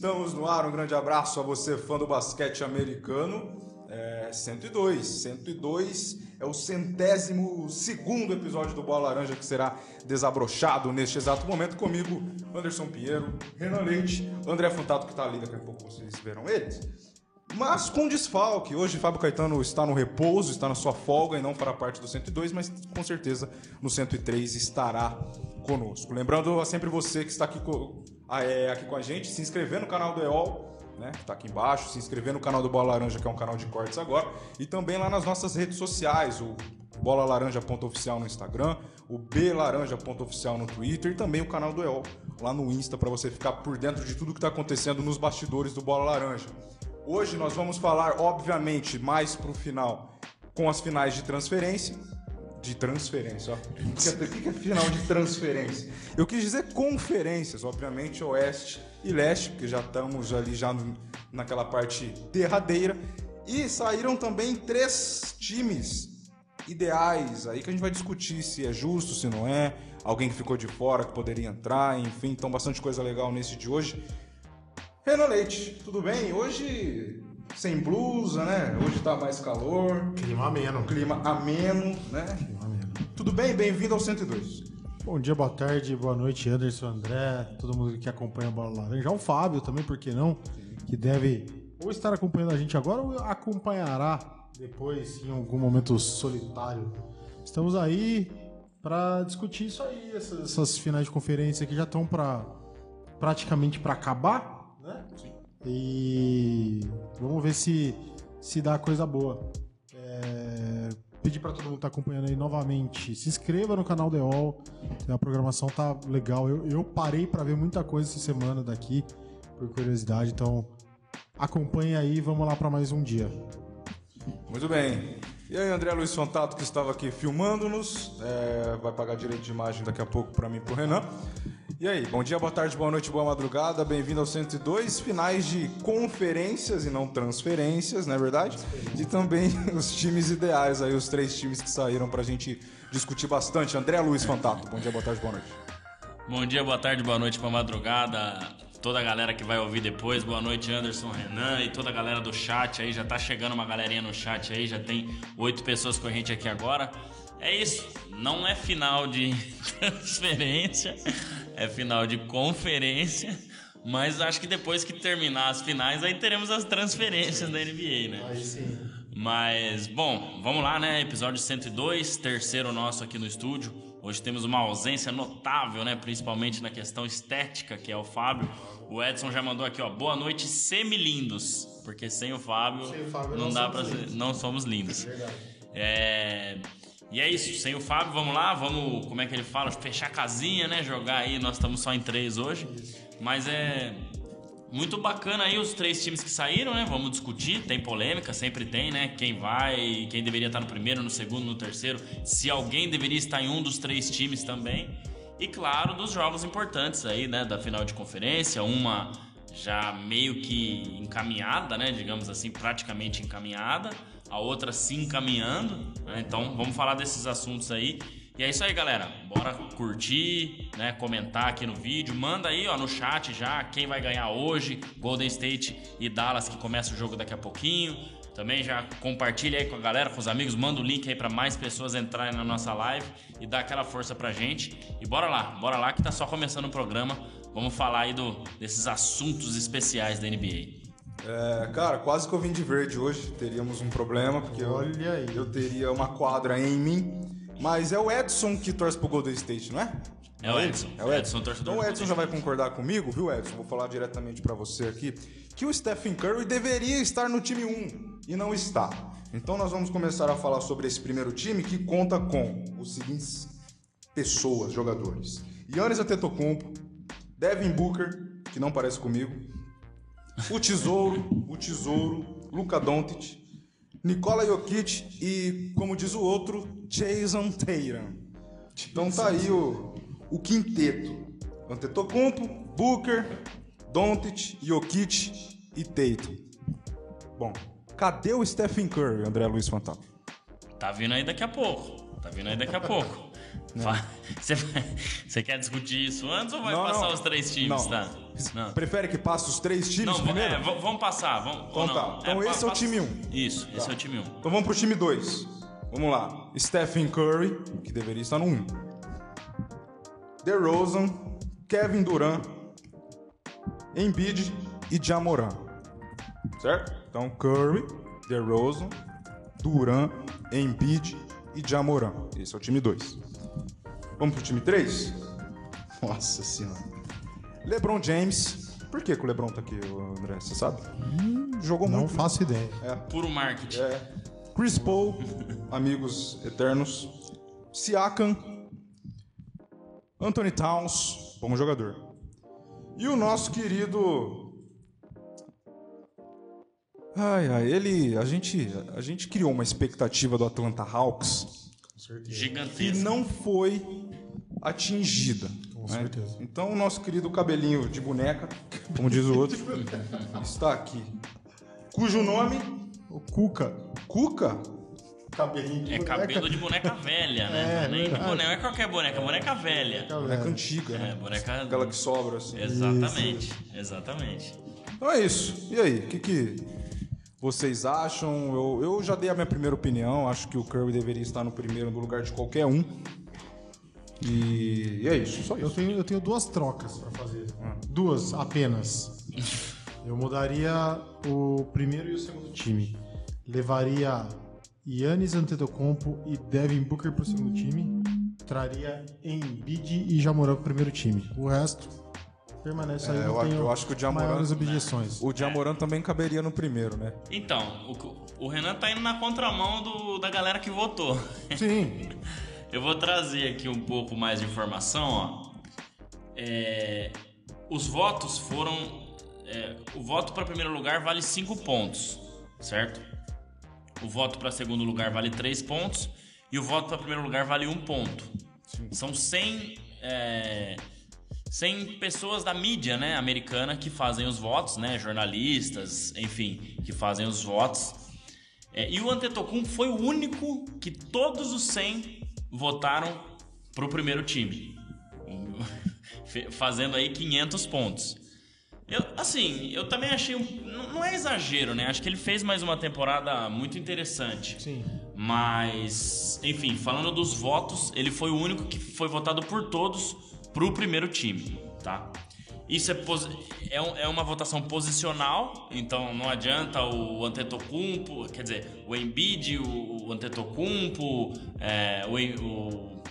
estamos no ar. Um grande abraço a você, fã do basquete americano. É 102. 102 é o centésimo segundo episódio do Bola Laranja que será desabrochado neste exato momento comigo, Anderson Pinheiro, Renan Leite, André Fantato que está ali, daqui a pouco vocês verão eles. Mas com desfalque. Hoje Fábio Caetano está no repouso, está na sua folga e não fará parte do 102, mas com certeza no 103 estará conosco. Lembrando a sempre você que está aqui, aqui com a gente, se inscrever no canal do EOL, né, que está aqui embaixo, se inscrever no canal do Bola Laranja, que é um canal de cortes agora, e também lá nas nossas redes sociais, o bola laranja.oficial no Instagram, o blaranja.oficial no Twitter e também o canal do EOL lá no Insta para você ficar por dentro de tudo que está acontecendo nos bastidores do Bola Laranja. Hoje nós vamos falar, obviamente, mais pro final, com as finais de transferência. De transferência, ó. O que é final de transferência? Eu quis dizer conferências, obviamente, Oeste e Leste, porque já estamos ali já no, naquela parte derradeira. E saíram também três times ideais aí que a gente vai discutir se é justo, se não é, alguém que ficou de fora que poderia entrar, enfim, então bastante coisa legal nesse de hoje. Renan Leite, tudo bem? Hoje sem blusa, né? Hoje tá mais calor. Clima ameno. Clima ameno, né? Clima ameno. Tudo bem? Bem-vindo ao 102. Bom dia, boa tarde, boa noite, Anderson, André, todo mundo que acompanha a Bola Laranja. O Fábio também, por que não? Que deve ou estar acompanhando a gente agora ou acompanhará depois em algum momento solitário. Estamos aí para discutir isso aí, essas, essas finais de conferência que já estão para praticamente para acabar né? Sim. E vamos ver se, se dá coisa boa. É, pedir para todo mundo que tá acompanhando aí novamente, se inscreva no canal All. A programação tá legal. Eu, eu parei para ver muita coisa essa semana daqui, por curiosidade, então acompanhe aí, vamos lá para mais um dia. Muito bem. E aí, André Luiz Fantato, que estava aqui filmando-nos, é, vai pagar direito de imagem daqui a pouco para mim e pro Renan. E aí, bom dia, boa tarde, boa noite, boa madrugada, bem-vindo ao 102, finais de conferências e não transferências, não é verdade? E também os times ideais aí, os três times que saíram pra gente discutir bastante. André Luiz Fantato, bom dia, boa tarde, boa noite. Bom dia, boa tarde, boa noite, boa madrugada, toda a galera que vai ouvir depois. Boa noite, Anderson, Renan e toda a galera do chat aí. Já tá chegando uma galerinha no chat aí, já tem oito pessoas com a gente aqui agora. É isso, não é final de transferência é final de conferência. Mas acho que depois que terminar as finais, aí teremos as transferências da NBA, né? Aí sim. Mas, bom, vamos lá, né? Episódio 102, terceiro nosso aqui no estúdio. Hoje temos uma ausência notável, né? Principalmente na questão estética, que é o Fábio. O Edson já mandou aqui, ó. Boa noite, semi-lindos. Porque sem o Fábio, sem o Fábio não, não dá pra ser. Não somos lindos. É verdade. É. E é isso, sem o Fábio, vamos lá, vamos, como é que ele fala, fechar a casinha, né? Jogar aí, nós estamos só em três hoje. Mas é muito bacana aí os três times que saíram, né? Vamos discutir, tem polêmica, sempre tem, né? Quem vai, quem deveria estar no primeiro, no segundo, no terceiro, se alguém deveria estar em um dos três times também. E claro, dos jogos importantes aí, né? Da final de conferência, uma já meio que encaminhada, né? Digamos assim, praticamente encaminhada a outra se encaminhando. Né? Então vamos falar desses assuntos aí. E é isso aí, galera. Bora curtir, né? Comentar aqui no vídeo. Manda aí, ó, no chat já quem vai ganhar hoje. Golden State e Dallas que começa o jogo daqui a pouquinho. Também já compartilha aí com a galera, com os amigos, manda o link aí para mais pessoas entrarem na nossa live e dar aquela força pra gente. E bora lá, bora lá que tá só começando o programa. Vamos falar aí do, desses assuntos especiais da NBA. É, cara, quase que eu vim de verde hoje. Teríamos um problema, porque Olha eu, aí. eu teria uma quadra em mim. Mas é o Edson que torce pro Golden State, não é? É o Edson. É o Edson, torcedor. Então o Edson já vai concordar comigo, viu, Edson? Vou falar diretamente para você aqui. Que o Stephen Curry deveria estar no time 1 e não está. Então nós vamos começar a falar sobre esse primeiro time que conta com os seguintes pessoas, jogadores. Yannis Antetokounmpo, Devin Booker, que não parece comigo, o Tesouro, o Tesouro, Luca Doncic, Nikola Jokic e, como diz o outro, Jason Tatum. Então tá aí o, o quinteto. Antetokounmpo, Booker, Doncic, Jokic e Tatum. Bom, cadê o Stephen Curry, André Luiz Fantasma? Tá vindo aí daqui a pouco. Tá vindo aí daqui a pouco. Fa- Você, quer discutir isso antes ou vai Não, passar não. os três times, Não. tá? Não. Prefere que passe os três times Não, primeiro? é, vamos passar. Vamos, Então tá. Então esse é o time passa- um. Isso, esse é o time 1. Um. Então vamos pro time 2. Vamos lá. Stephen Curry, que deveria estar no 1. Um. DeRozan, Kevin Durant, Embiid e Jamoran. Certo? Então Curry, DeRozan, Durant, Embiid e Jamoran. Esse é o time 2. Vamos pro time 3? Nossa senhora. LeBron James. Por que, que o LeBron tá aqui, André? Você sabe? Hum, jogou Não muito. faço ideia. Puro marketing. É. Chris Paul, amigos eternos. Siakam. Anthony Towns, bom jogador. E o nosso querido. Ai, ai, ele. A gente, a gente criou uma expectativa do Atlanta Hawks que Gigantesco. não foi atingida. Com né? certeza. Então o nosso querido cabelinho de boneca, como diz o outro, está aqui. Cujo nome, O Cuca. Cuca, Cabelinho de É cabelo de boneca velha, né? É, Nem de verdade. boneca, não é qualquer boneca, boneca velha. boneca antiga, É, né? boneca. Aquela que sobra assim. Exatamente, exatamente. Então é isso. E aí, o que, que vocês acham? Eu, eu já dei a minha primeira opinião. Acho que o Curry deveria estar no primeiro no lugar de qualquer um. E, e é isso, só Eu isso. tenho, eu tenho duas trocas pra fazer. Duas apenas. Eu mudaria o primeiro e o segundo time. Levaria Yannis Antetokounmpo e Devin Booker pro segundo time. Traria Embiid e Jamoran pro primeiro time. O resto permanece aí. É, não eu, eu acho que o maiores objeções. o Jamoran também caberia no primeiro, né? Então, o, o Renan tá indo na contramão do, da galera que votou. Sim. Eu vou trazer aqui um pouco mais de informação, ó. É, os votos foram. é, o voto para primeiro lugar vale 5 pontos, certo? O voto para segundo lugar vale 3 pontos e o voto para primeiro lugar vale 1 um ponto. São 100, é, 100 pessoas da mídia né, americana que fazem os votos, né, jornalistas, enfim, que fazem os votos. É, e o Antetokounmpo foi o único que todos os 100 votaram pro primeiro time. Fazendo aí 500 pontos. Eu, assim, eu também achei um, não é exagero, né? Acho que ele fez mais uma temporada muito interessante. Sim. Mas, enfim, falando dos votos, ele foi o único que foi votado por todos pro primeiro time, tá? Isso é, é, um- é uma votação posicional, então não adianta o Antetokounmpo, quer dizer, o Embiid, o, o Antetokounmpo, é, o, o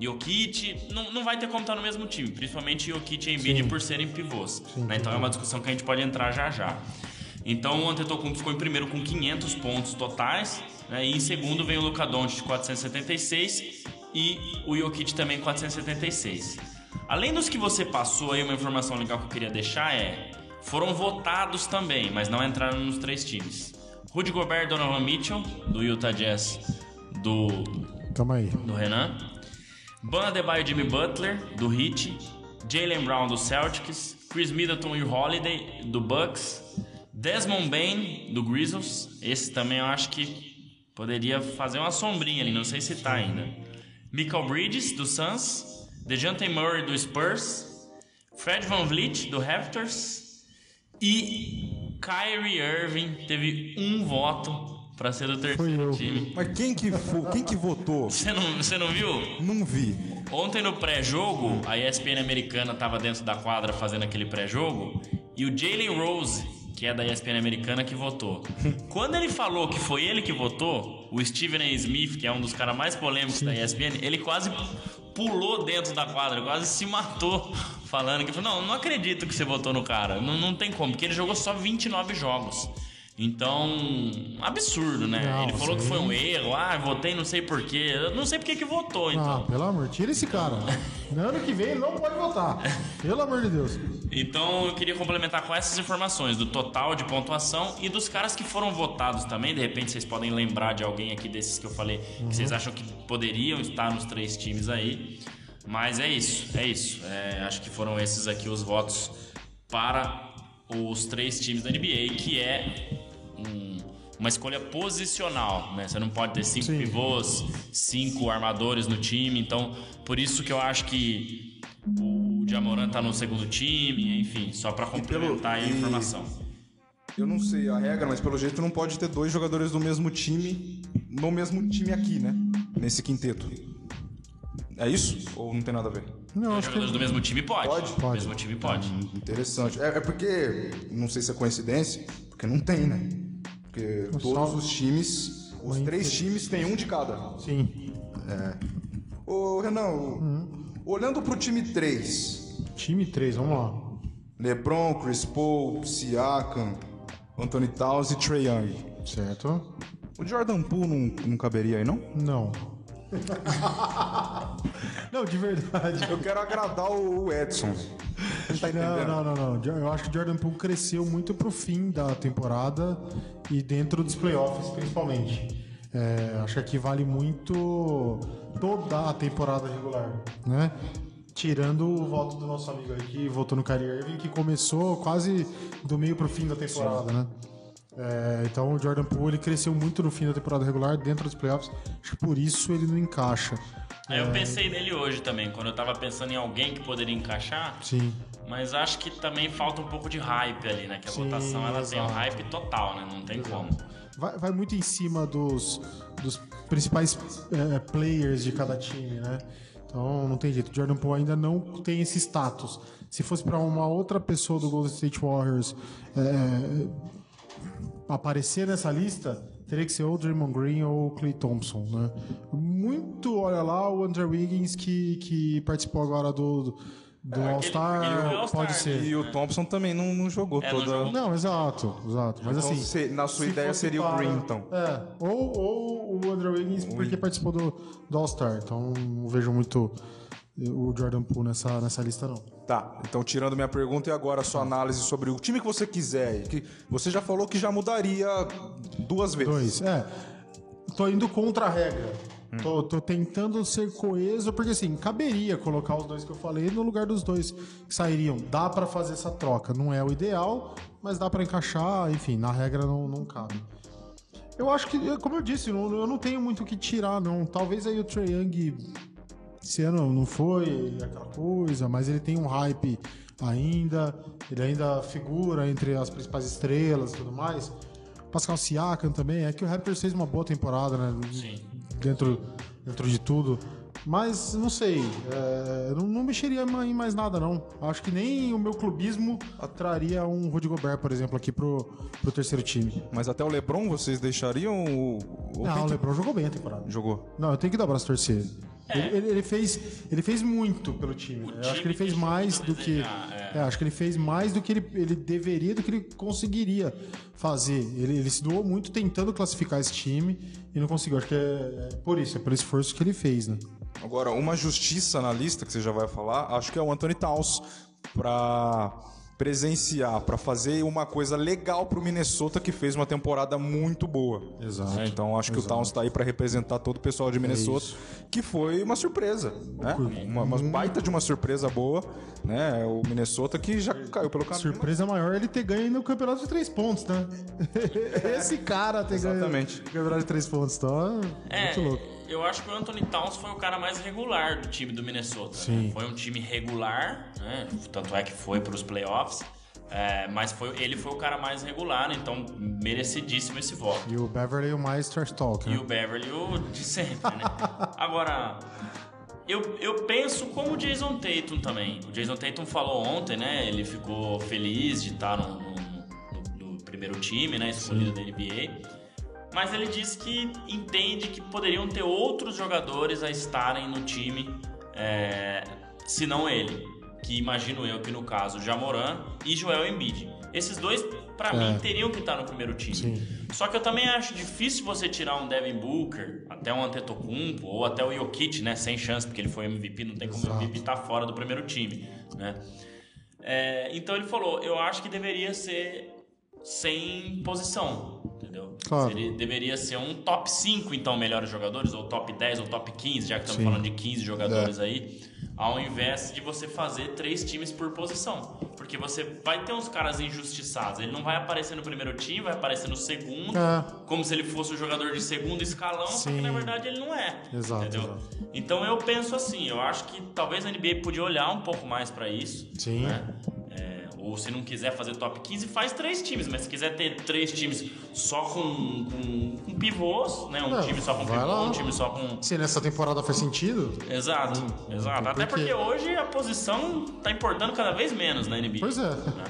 Jokic, não, não vai ter como estar no mesmo time, principalmente Jokic e Embiid Sim. por serem pivôs. Sim, né? Então é uma discussão que a gente pode entrar já já. Então o Antetokounmpo ficou em primeiro com 500 pontos totais, né? e em segundo vem o Luka Doncic 476 e o Jokic também 476. Além dos que você passou aí, uma informação legal que eu queria deixar é foram votados também, mas não entraram nos três times. Rudy Gobert, Donovan Mitchell do Utah Jazz do Calma aí. do Renan. Ban Adebayo e Jimmy Butler, do Heat. Jalen Brown, do Celtics. Chris Middleton e Holiday, do Bucks. Desmond Bain, do Grizzlies. Esse também eu acho que poderia fazer uma sombrinha ali, não sei se tá ainda. Michael Bridges, do Suns. DeJounte Murray, do Spurs. Fred Van Vliet, do Raptors. E Kyrie Irving teve um voto para ser do Foi terceiro eu. time. Mas quem que, quem que votou? Você não, você não viu? Não vi. Ontem no pré-jogo, a ESPN americana tava dentro da quadra fazendo aquele pré-jogo e o Jalen Rose, que é da ESPN americana, que votou. Quando ele falou que foi ele que votou, o Stephen A. Smith, que é um dos caras mais polêmicos da ESPN, ele quase pulou dentro da quadra, quase se matou falando que falou, não, não acredito que você votou no cara. Não, não tem como, porque ele jogou só 29 jogos. Então, absurdo, né? Não, ele falou que foi um erro, ah, votei não sei porquê. Eu não sei porque que votou, então. Ah, pelo amor, tira esse cara. No ano que vem ele não pode votar. Pelo amor de Deus. Então eu queria complementar com essas informações do total de pontuação e dos caras que foram votados também. De repente vocês podem lembrar de alguém aqui desses que eu falei que vocês acham que poderiam estar nos três times aí. Mas é isso, é isso. É, acho que foram esses aqui os votos para os três times da NBA, que é um, uma escolha posicional, né? Você não pode ter cinco Sim. pivôs, cinco armadores no time, então por isso que eu acho que o Jamoran tá no segundo time, enfim, só pra complementar aí a e- informação. Eu não sei a regra, mas pelo jeito não pode ter dois jogadores do mesmo time no mesmo time aqui, né? Nesse quinteto. É isso? Ou não tem nada a ver? Não, acho que jogadores do mesmo time pode. Pode? Do mesmo time pode. Interessante. É, é porque, não sei se é coincidência, porque não tem, né? Porque todos os times, os três times têm um de cada. sim. Ô, Renan, o- olhando pro time 3, Time 3, vamos lá. LeBron, Chris Paul, Siakam, Anthony Towns e Trae Young. Certo? O Jordan Poole não, não caberia aí, não? Não. não, de verdade. Eu quero agradar o Edson. Tá Não, não, não, não. Eu acho que o Jordan Poole cresceu muito pro fim da temporada e dentro dos playoffs, principalmente. É, acho que aqui vale muito toda a temporada regular, né? Tirando o voto do nosso amigo aí que votou no Kyrie Irving, que começou quase do meio pro fim da temporada, né? É, então o Jordan Poole ele cresceu muito no fim da temporada regular, dentro dos playoffs. Acho que por isso ele não encaixa. Aí eu pensei nele hoje também, quando eu tava pensando em alguém que poderia encaixar. Sim. Mas acho que também falta um pouco de hype ali, né? Que a Sim, votação ela tem um exato. hype total, né? Não tem como. Vai, vai muito em cima dos, dos principais é, players de cada time, né? Então não tem jeito. Jordan Poole ainda não tem esse status. Se fosse para uma outra pessoa do Golden State Warriors é, aparecer nessa lista, teria que ser ou o Draymond Green ou o Clay Thompson, né? Muito, olha lá, o Andrew Wiggins que, que participou agora do, do ele- ele All-Star, All-Star, pode ser. E o Thompson também não, não jogou É, não toda. jogou. Não, exato, exato. Mas Então, assim. se- na sua se ideia seria o para- Green, então. É, ou, ou o Andrew Wiggins, porque participou do, do All-Star. Então não vejo muito o Jordan Poole nessa, nessa lista, não. Tá, então tirando minha pergunta e agora a sua análise sobre o time que você quiser. Que você já falou que já mudaria duas vezes. Dois, é. Tô indo contra a regra. Tô, tô tentando ser coeso, porque assim, caberia colocar os dois que eu falei no lugar dos dois que sairiam. Dá pra fazer essa troca. Não é o ideal, mas dá pra encaixar, enfim, na regra não, não cabe. Eu acho que, como eu disse, eu não tenho muito o que tirar, não. Talvez aí o Trae Young esse ano não foi aquela coisa, mas ele tem um hype ainda, ele ainda figura entre as principais estrelas e tudo mais. Pascal Siakam também, é que o Raptors fez uma boa temporada, né? Sim. Dentro, dentro de tudo. Mas, não sei, é, não, não mexeria em mais nada, não. Acho que nem o meu clubismo traria um Rudy Gobert, por exemplo, aqui pro, pro terceiro time. Mas até o LeBron vocês deixariam o. o Não, o que LeBron jogou bem a temporada. Jogou. Não, eu tenho que dar o braço a torcer. Ele, ele- ele fez, ele fez muito pelo time. Eu acho time que ele fez mais do que. desejar, É, acho que ele fez mais do que ele, ele deveria, do que ele conseguiria fazer. Ele, ele se doou muito tentando classificar esse time e não conseguiu. Acho que é, é por isso, é pelo esforço que ele fez, né? Agora, uma justiça na lista que você já vai falar, acho que é o Anthony Towns pra presenciar, pra fazer uma coisa legal pro Minnesota que fez uma temporada muito boa. Exato. né? Então acho que o Towns tá aí pra representar todo o pessoal de Minnesota, que foi uma surpresa, né? Uma, uma baita de uma surpresa boa, né? O Minnesota que já caiu pelo caminho. Surpresa maior é ele ter ganho no campeonato de três pontos, né? Esse cara ter Exatamente. ganho no campeonato de três pontos. Então, é, É, muito louco. Eu acho que o Anthony Towns foi o cara mais regular do time do Minnesota. né? Sim. Foi um time regular, né? tanto é que foi para os playoffs. é, mas foi, ele foi o cara mais regular, então merecidíssimo esse voto. E o Beverly é o mais trash talk, E né? o Beverly, o de sempre, né? Agora, eu, eu penso como o Jason Tatum também. O Jason Tatum falou ontem, né? Ele ficou feliz de estar no, no- no- no primeiro time, né? Escolhido da NBA. Mas ele disse que entende que poderiam ter outros jogadores a estarem no time, é, se não ele. Que imagino eu que no caso, Jamoran e Joel Embiid. Esses dois, pra mim, teriam que estar no primeiro time. Sim. Só que eu também acho difícil você tirar um Devin Booker, até um Antetokounmpo, ou até o Jokic, né? Sem chance, porque ele foi MVP, não tem como o Exato. MVP estar fora do primeiro time, né? É, então ele falou, eu acho que deveria ser sem posição, entendeu? Claro. Seria- deveria ser um top 5, então, melhores jogadores, ou top 10, ou top 15, já que estamos Sim. falando de 15 jogadores aí. ao invés de você fazer três times por posição. Porque você vai ter uns caras injustiçados. Ele não vai aparecer no primeiro time, vai aparecer no segundo, É. como se ele fosse o jogador de segundo escalão, só que Sim. na verdade ele não é. Exato, entendeu? exato. Então eu penso assim, eu acho que talvez a NBA podia olhar um pouco mais pra isso. Sim. né? Ou se não quiser fazer top 15, faz três times. Mas se quiser ter três times só com, com, com pivôs, né? Um Não, time só com pivô, lá. um time só com. Se nessa temporada faz sentido, Exato, exato. tem Até porque hoje a posição tá importando cada vez menos na NBA. Pois é. né?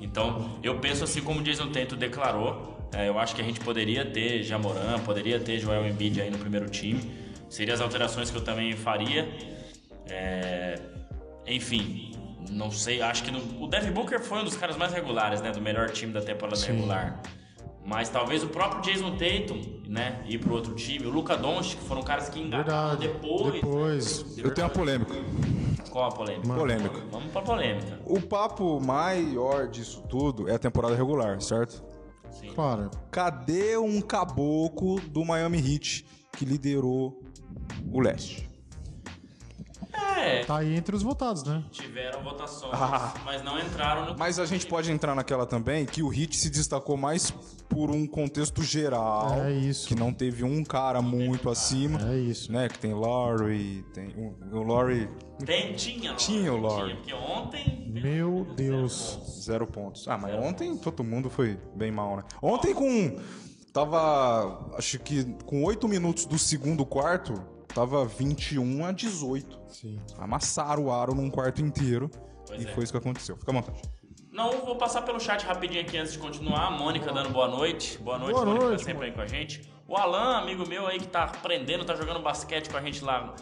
Então, eu penso assim como o Jason Tatum declarou, é, eu acho que a gente poderia ter Jamoran, poderia ter Joel Embiid aí no primeiro time. Seriam as alterações que eu também faria. É, enfim, não sei, acho que no- o Devin Booker foi um dos caras mais regulares, né, do melhor time da temporada regular. Mas talvez o próprio Jason Tatum, né, ir pro outro time, o Luca Doncic, que foram caras que engataram depois. Depois. Eu tenho uma polêmica. Qual a polêmica? Polêmica. Vamos pra polêmica. O papo maior disso tudo é a temporada regular, certo? Sim. Claro. Cadê um caboclo do Miami Heat que liderou o leste? É, Tá aí entre os votados, né? tiveram votações, Ah. mas não entraram no. Mas a gente pode entrar naquela também que o Heat se destacou mais por um contexto geral. É isso. Que não teve um cara muito acima. É isso. Né? Que tem Laurie, tem o, o Laurie Tem, tinha, Tinha o Lorde. Porque ontem. Meu Deus. Zero pontos. Ah, mas ontem todo mundo foi bem mal, né? Ontem com. Tava. Acho que com 8 minutos do segundo quarto, tava 21 a 18. Sim. Amassaram o aro num quarto inteiro. Pois e é. foi isso que aconteceu. Fica à vontade. Não, vou passar pelo chat rapidinho aqui antes de continuar. A Mônica dando boa noite. Boa noite, Boa Mônica, noite, tá sempre aí com a gente. O Alan, amigo meu aí que tá aprendendo, tá jogando basquete com a gente lá.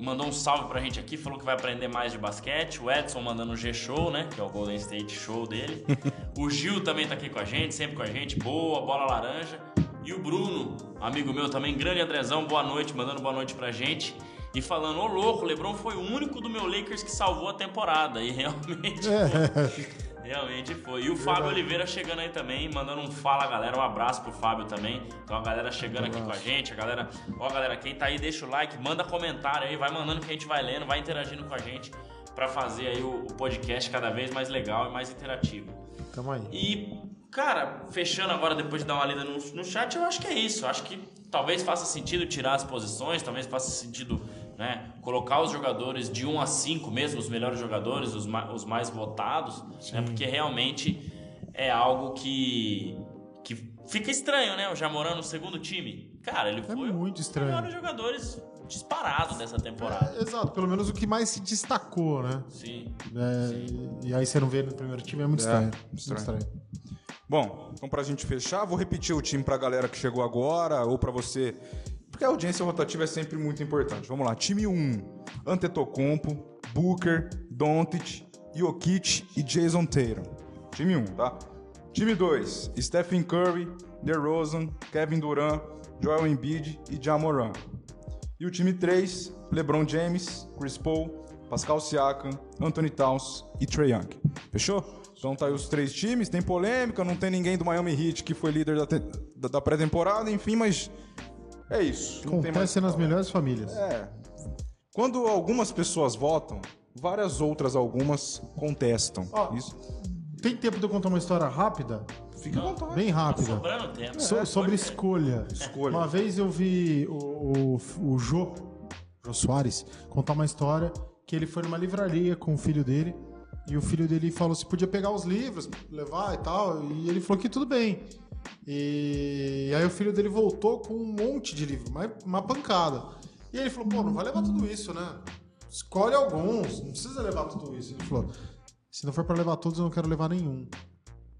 Mandou um salve pra gente aqui, falou que vai aprender mais de basquete. O Edson mandando o G-Show, né? Que é o Golden State Show dele. o Gil também tá aqui com a gente, sempre com a gente. Boa, bola laranja. E o Bruno, amigo meu também, grande Andrezão, boa noite, mandando boa noite pra gente. E falando, ô louco, o Lebron foi o único do meu Lakers que salvou a temporada. E realmente foi. Realmente foi. E o Fábio Oliveira chegando aí também, mandando um fala, galera. Um abraço pro Fábio também. Então a galera chegando aqui com a gente. A galera, ó, galera, quem tá aí, deixa o like, manda comentário aí, vai mandando que a gente vai lendo, vai interagindo com a gente pra fazer aí o, o podcast cada vez mais legal e mais interativo. Tamo aí. E, cara, fechando agora, depois de dar uma lida no, no chat, eu acho que é isso. Eu acho que talvez faça sentido tirar as posições, talvez faça sentido né, colocar os jogadores de 1 a 5 mesmo, os melhores jogadores, os, ma- os mais votados, né, porque realmente é algo que, que fica estranho, né? O Jamoran no segundo time. Cara, ele foi muito um dos estranho. melhores jogadores disparados dessa temporada. É, exato, pelo menos o que mais se destacou, né? Sim. É, e aí você não vê no primeiro time, é muito estranho. Muito estranho. estranho. Bom, então pra gente fechar, vou repetir o time pra galera que chegou agora ou pra você. Porque a audiência rotativa é sempre muito importante. Vamos lá. Time 1, Antetokounmpo, Booker, Doncic, Jokic e Jason Tatum. Time 1, tá? Time 2, Stephen Curry, DeRozan, Kevin Durant, Joel Embiid e Jamoran. E o time 3, LeBron James, Chris Paul, Pascal Siakam, Anthony Towns e Trae Young. Fechou? Então tá aí os três times, tem polêmica, não tem ninguém do Miami Heat que foi líder da, da- da pré-temporada, enfim, mas é isso. Não tem mais Acontece nas melhores famílias. É. Quando algumas pessoas votam, várias outras algumas contestam. Ó, Isso. Tem tempo de eu contar uma história rápida? Fica à vontade. Bem Tá rápida. sobrando tempo. So- né? sobre escolha. Escolha. Uma vez eu vi o, o, o Jô, Jô Soares, contar uma história que ele foi numa livraria com o filho dele e o filho dele falou se podia pegar os livros, levar e tal, e ele falou que tudo bem. E aí o filho dele voltou com um monte de livro, uma, uma pancada. E ele falou, pô, não vai levar tudo isso, né? Escolhe alguns, não precisa levar tudo isso. Ele falou, se não for pra levar todos, eu não quero levar nenhum.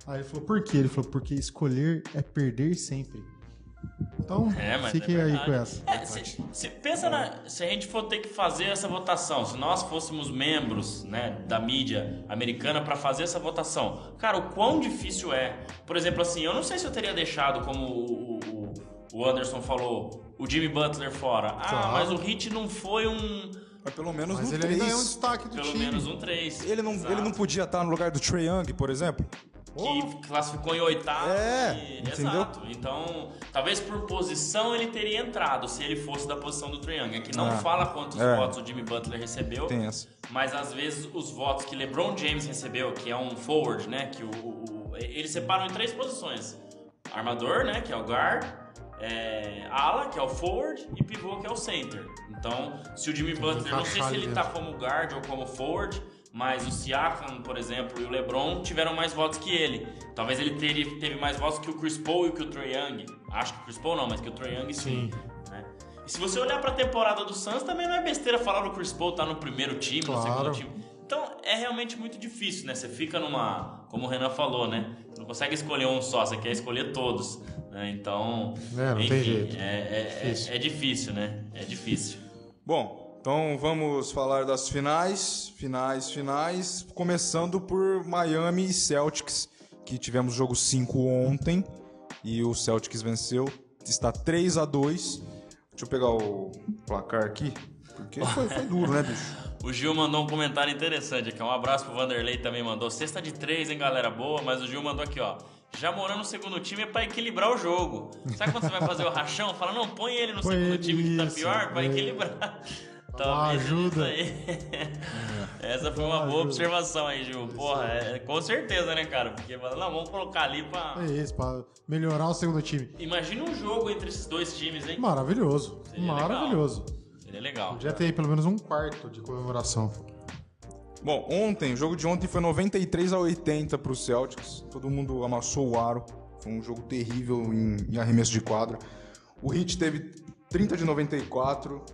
Aí ele falou, por quê? Ele falou, porque escolher é perder sempre. Então, É, mas fiquem é aí com essa. É, se, se- pensa na, se a gente for ter que fazer essa votação, se nós fôssemos membros né, da mídia americana para fazer essa votação, cara, o quão difícil é. Por exemplo, assim, eu não sei se eu teria deixado, como o, o- o Anderson falou, o Jimmy Butler fora. Ah, Claro. mas o Hit não foi um. Mas pelo menos Mas no ele 3. ainda é um destaque do Pelo time. menos um 3. Ele não, ele não podia estar no lugar do Trae Young, por exemplo? Que classificou em oitavo. É, e-? Exato. Então, talvez por posição ele teria entrado se ele fosse da posição do Trae Young. Aqui não Ah, fala quantos é. votos o Jimmy Butler recebeu. Essa. Mas às vezes os votos que LeBron James recebeu, que é um forward, né? Que o, o- eles separam em três posições: armador, né? Que é o guard, é, ala, que é o forward, e pivô, que é o center. Então, se o Jimmy Butler, não sei se ele tá como guard ou como forward, mas o Siakam, por exemplo, e o LeBron tiveram mais votos que ele. Talvez ele teve, teve mais votos que o Chris Paul e que o Trae Young. Acho que o Chris Paul não, mas que o Trae Young sim. né? E se você olhar pra temporada do Suns, também não é besteira falar o Chris Paul tá no primeiro time, no Claro. segundo time. Então é realmente muito difícil, né? Você fica numa. Como o Renan falou, né? Você não consegue escolher um só, você quer escolher todos. Né? Então. É, não tem jeito. É, é- é- Difícil. é difícil, né? É difícil. Bom, então vamos falar das finais, finais, finais, começando por Miami e Celtics, que tivemos jogo 5 ontem e o Celtics venceu, está 3 a 2. Deixa eu pegar o placar aqui, porque foi, foi duro, né, bicho? O Gil mandou um comentário interessante aqui. Um abraço pro Vanderlei também mandou. Sexta de três, hein, galera? Boa, mas o Gil mandou aqui, ó. Já morando no segundo time é pra equilibrar o jogo. Sabe quando você vai fazer o rachão? Fala, não, põe ele no Põe segundo ele, time que tá isso, pior pra é. equilibrar. Então, Uma ajuda. aí. Essa foi uma boa ajuda. observação aí, Gil. Porra, é, com certeza, né, cara? Porque, não, vamos colocar ali pra... É isso, pra melhorar o segundo time. Imagina um jogo entre esses dois times, hein? Maravilhoso. Seria Maravilhoso. Seria legal. Podia ter aí pelo menos um quarto de comemoração. Bom, ontem, o jogo de ontem foi 93 a 80 pro Celtics. Todo mundo amassou o aro. Foi um jogo terrível em, em arremesso de quadra. O Heat teve 30 de 94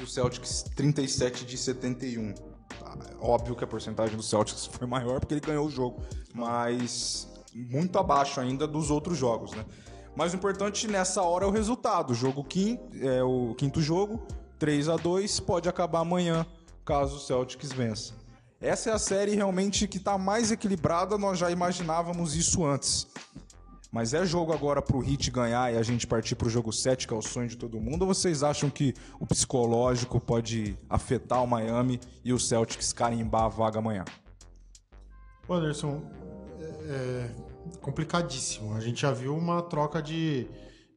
e o Celtics 37 de 71. Tá, é Óbvio que a porcentagem do Celtics foi maior porque ele ganhou o jogo, mas muito abaixo ainda dos outros jogos, né? Mas o importante nessa hora é o resultado. Jogo quinto, é o quinto jogo, 3 a 2 pode acabar amanhã, caso o Celtics vença. Essa é a série realmente que está mais equilibrada, nós já imaginávamos isso antes. Mas é jogo agora pro Heat ganhar e a gente partir pro jogo 7, que é o sonho de todo mundo? Ou vocês acham que o psicológico pode afetar o Miami e o Celtics carimbar a vaga amanhã? Anderson, é, é complicadíssimo. A gente já viu uma troca de,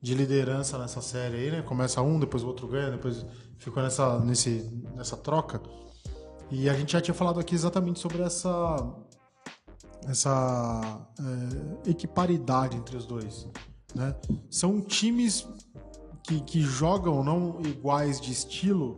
de liderança nessa série aí, né? Começa um, depois o outro ganha, depois ficou nessa, nesse, nessa troca. E a gente já tinha falado aqui exatamente sobre essa essa é, equiparidade entre os dois, né? São times que, que jogam não iguais de estilo,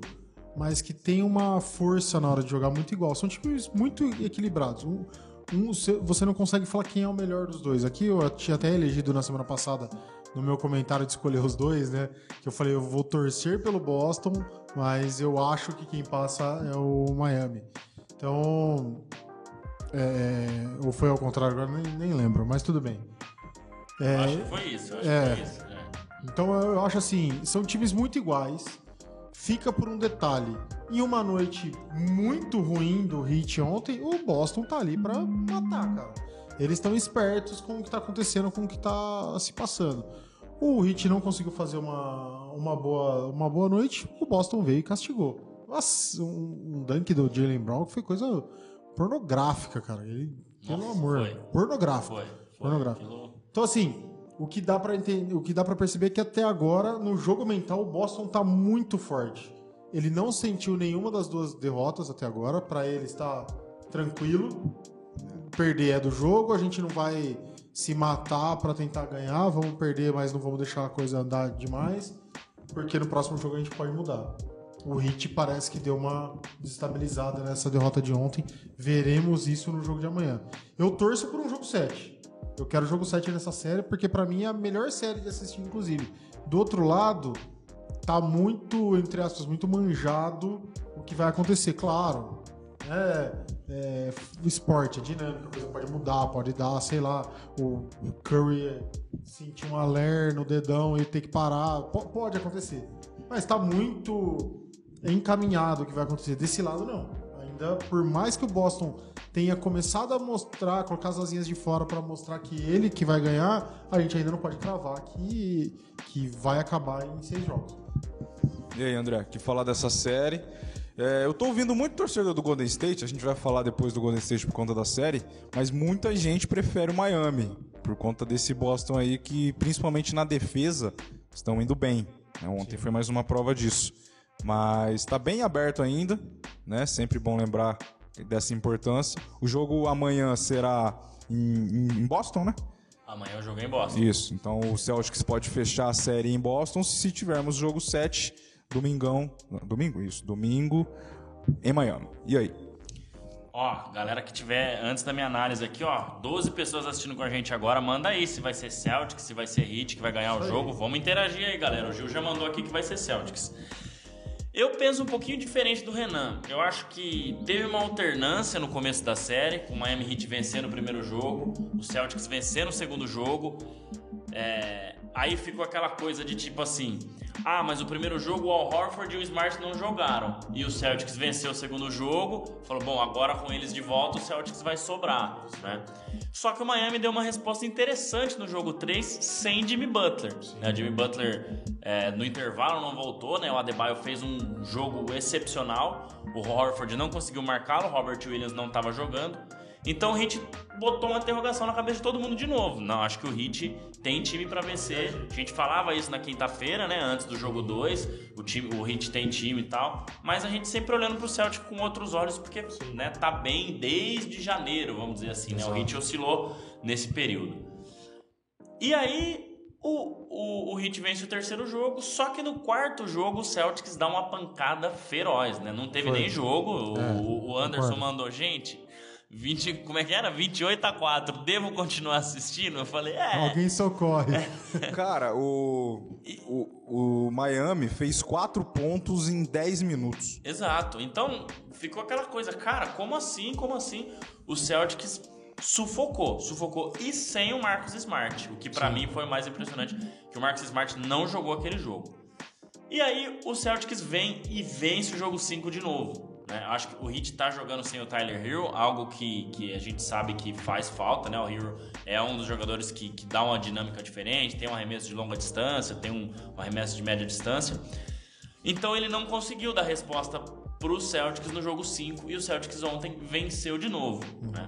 mas que tem uma força na hora de jogar muito igual. São times muito equilibrados. Um, um, você não consegue falar quem é o melhor dos dois. Aqui eu tinha até elegido na semana passada, no meu comentário de escolher os dois, né? Que eu falei, eu vou torcer pelo Boston, mas eu acho que quem passa é o Miami. Então. É, ou foi ao contrário, agora nem, nem lembro, mas tudo bem. É, Acho que foi isso, acho é. que foi isso. é. então eu acho assim, são times muito iguais. Fica por um detalhe. Em uma noite muito ruim do Heat ontem, o Boston tá ali pra matar, cara. Eles estão espertos com o que tá acontecendo, com o que tá se passando. O Heat não conseguiu fazer uma, uma, boa, uma boa noite, o Boston veio e castigou. Nossa, um, um dunk do Jalen Brown que foi coisa pornográfica, cara. Ele, pelo Nossa, amor, foi. pornográfico. Foi, foi. Pornográfico. Aquilo- Então, assim, o que dá para entender, o que dá para perceber é que até agora, no jogo mental, o Boston tá muito forte. Ele não sentiu nenhuma das duas derrotas até agora, para ele está tranquilo. Perder é do jogo, a gente não vai se matar para tentar ganhar, vamos perder, mas não vamos deixar a coisa andar demais, porque no próximo jogo a gente pode mudar. O Hit parece que deu uma desestabilizada nessa derrota de ontem. Veremos isso no jogo de amanhã. Eu torço por um jogo 7. Eu quero jogo 7 nessa série, porque pra mim é a melhor série de assistir, inclusive. Do outro lado, tá muito, entre aspas, muito manjado o que vai acontecer. Claro, é, é o esporte, é dinâmico, a coisa pode mudar, pode dar, sei lá, o, Curry sentir um aler no dedão e ter que parar. Po- pode acontecer. Mas tá muito encaminhado o que vai acontecer. Desse lado, não. Ainda, por mais que o Boston tenha começado a mostrar, colocar as asinhas de fora para mostrar que ele que vai ganhar, a gente ainda não pode cravar que, que vai acabar em seis jogos. E aí, André, que falar dessa série? É, eu tô ouvindo muito torcedor do Golden State, a gente vai falar depois do Golden State por conta da série, mas muita gente prefere o Miami, por conta desse Boston aí que, principalmente na defesa, estão indo bem. né? Ontem foi mais uma prova disso. Mas está bem aberto ainda, né? Sempre bom lembrar dessa importância. O jogo amanhã será em, em- Boston, né? Amanhã eu joguei em Boston. Isso. Então o Celtics pode fechar a série em Boston se tivermos jogo 7, domingão. não, Domingo? Isso. Domingo em Miami. E aí? Ó, galera que tiver, antes da minha análise aqui, ó, 12 pessoas assistindo com a gente agora, manda aí se vai ser Celtics, se vai ser Heat, que vai ganhar o jogo. Vamos interagir aí, galera. O Gil já mandou aqui que vai ser Celtics. Eu penso um pouquinho diferente do Renan. Eu acho que teve uma alternância no começo da série, com o Miami Heat vencendo o primeiro jogo, o Celtics vencendo o segundo jogo. É, aí ficou aquela coisa de tipo assim: ah, mas o primeiro jogo o Al Horford e o Smart não jogaram. E o Celtics venceu o segundo jogo, falou: bom, agora com eles de volta o Celtics vai sobrar. Né? Só que o Miami deu uma resposta interessante no jogo 3 sem Jimmy Butler. Né? Jimmy Butler é, no intervalo não voltou, né? o Adebayo fez um jogo excepcional. O Horford não conseguiu marcá-lo, o Robert Williams não estava jogando. Então o Heat botou uma interrogação na cabeça de todo mundo de novo. Não, acho que o Heat tem time pra vencer. A gente falava isso na quinta-feira, né, antes do jogo 2. O time, o Heat tem time e tal, mas a gente sempre olhando pro Celtic com outros olhos porque, né, tá bem desde janeiro, vamos dizer assim, né? O Heat oscilou nesse período. E aí o, o, o Heat vence o terceiro jogo, só que no quarto jogo o Celtics dá uma pancada feroz, né? Não teve Foi. nem jogo. O- É, o, o Anderson mandou, gente, 20, como é que era? 28 a 4. Devo continuar assistindo? Eu falei, é. Alguém socorre. Cara, o, o, o Miami fez 4 pontos em 10 minutos. Exato. Então, ficou aquela coisa, cara, como assim? Como assim? O Celtics sufocou, sufocou e sem o Marcus Smart, o que pra mim foi o mais impressionante, que o Marcus Smart não jogou aquele jogo. E aí o Celtics vem e vence o jogo 5 de novo. Né? Acho que o Heat tá jogando sem o Tyler Hero, algo que, que a gente sabe que faz falta, né? O Hero é um dos jogadores que, que dá uma dinâmica diferente, tem um arremesso de longa distância, tem um, um arremesso de média distância. Então ele não conseguiu dar resposta pro Celtics no jogo 5 e o Celtics ontem venceu de novo, né?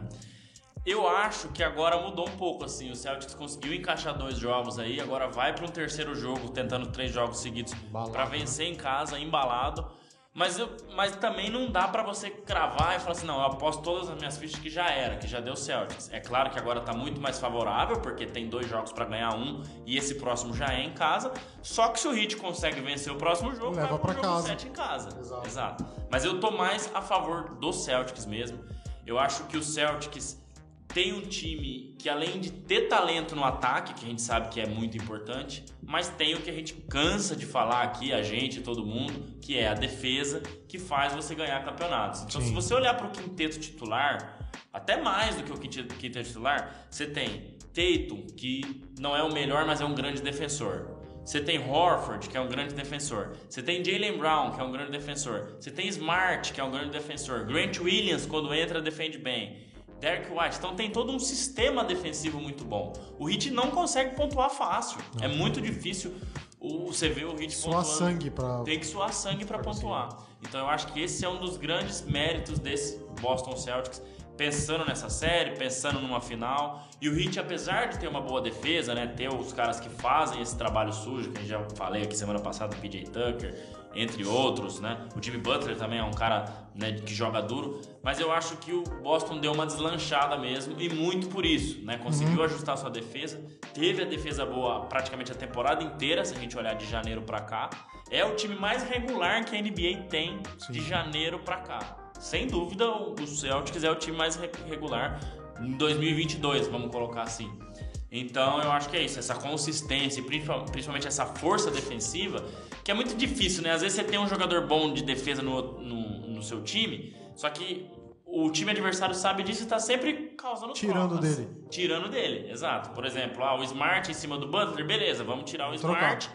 Eu acho que agora mudou um pouco assim, o Celtics conseguiu encaixar dois jogos aí, agora vai para um terceiro jogo tentando três jogos seguidos para vencer em casa, embalado. Mas, eu, mas também não dá pra você cravar e falar assim, não, eu aposto todas as minhas fichas que já era, que já deu Celtics. É claro que agora tá muito mais favorável, porque tem dois jogos pra ganhar um e esse próximo já é em casa. Só que se o Heat consegue vencer o próximo jogo, Leva jogo casa. 7 em casa. Exato. Exato. Mas eu tô mais a favor do Celtics mesmo. Eu acho que o Celtics tem um time que além de ter talento no ataque, que a gente sabe que é muito importante, mas tem o que a gente cansa de falar aqui, a gente, todo mundo, que é a defesa que faz você ganhar campeonatos. Então, Sim. se você olhar para o quinteto titular, até mais do que o quinteto quinteto titular, você tem Tatum, que não é o melhor, mas é um grande defensor. Você tem Horford, que é um grande defensor. Você tem Jalen Brown, que é um grande defensor. Você tem Smart, que é um grande defensor. Grant Williams, quando entra, defende bem. Derek White. Então tem todo um sistema defensivo muito bom. O Heat não consegue pontuar fácil. É muito difícil o, você ver o Heat Suar pontuando. sangue pra. Tem que suar sangue para pontuar. Então eu acho que esse é um dos grandes méritos desse Boston Celtics, pensando nessa série, pensando numa final. E o Heat, apesar de ter uma boa defesa, né, ter os caras que fazem esse trabalho sujo, que a gente já falei aqui semana passada, o PJ Tucker, entre outros, né? O Jimmy Butler também é um cara né, que joga duro, mas eu acho que o Boston deu uma deslanchada mesmo e muito por isso, né? Conseguiu ajustar sua defesa, teve a defesa boa praticamente a temporada inteira, se a gente olhar de janeiro pra cá. É o time mais regular que a NBA tem de janeiro pra cá. Sem dúvida, o Celtics é o time mais re- regular em 2022, vamos colocar assim. Então eu acho que é isso, essa consistência, e principal- principalmente essa força defensiva, que é muito difícil, né? Às vezes você tem um jogador bom de defesa no, no, no seu time, só que o time adversário sabe disso e tá sempre causando Tirando trocas. dele. Tirando dele, exato. Por exemplo, ah, o Smart em cima do Butler, beleza, vamos tirar o Trocar. Smart,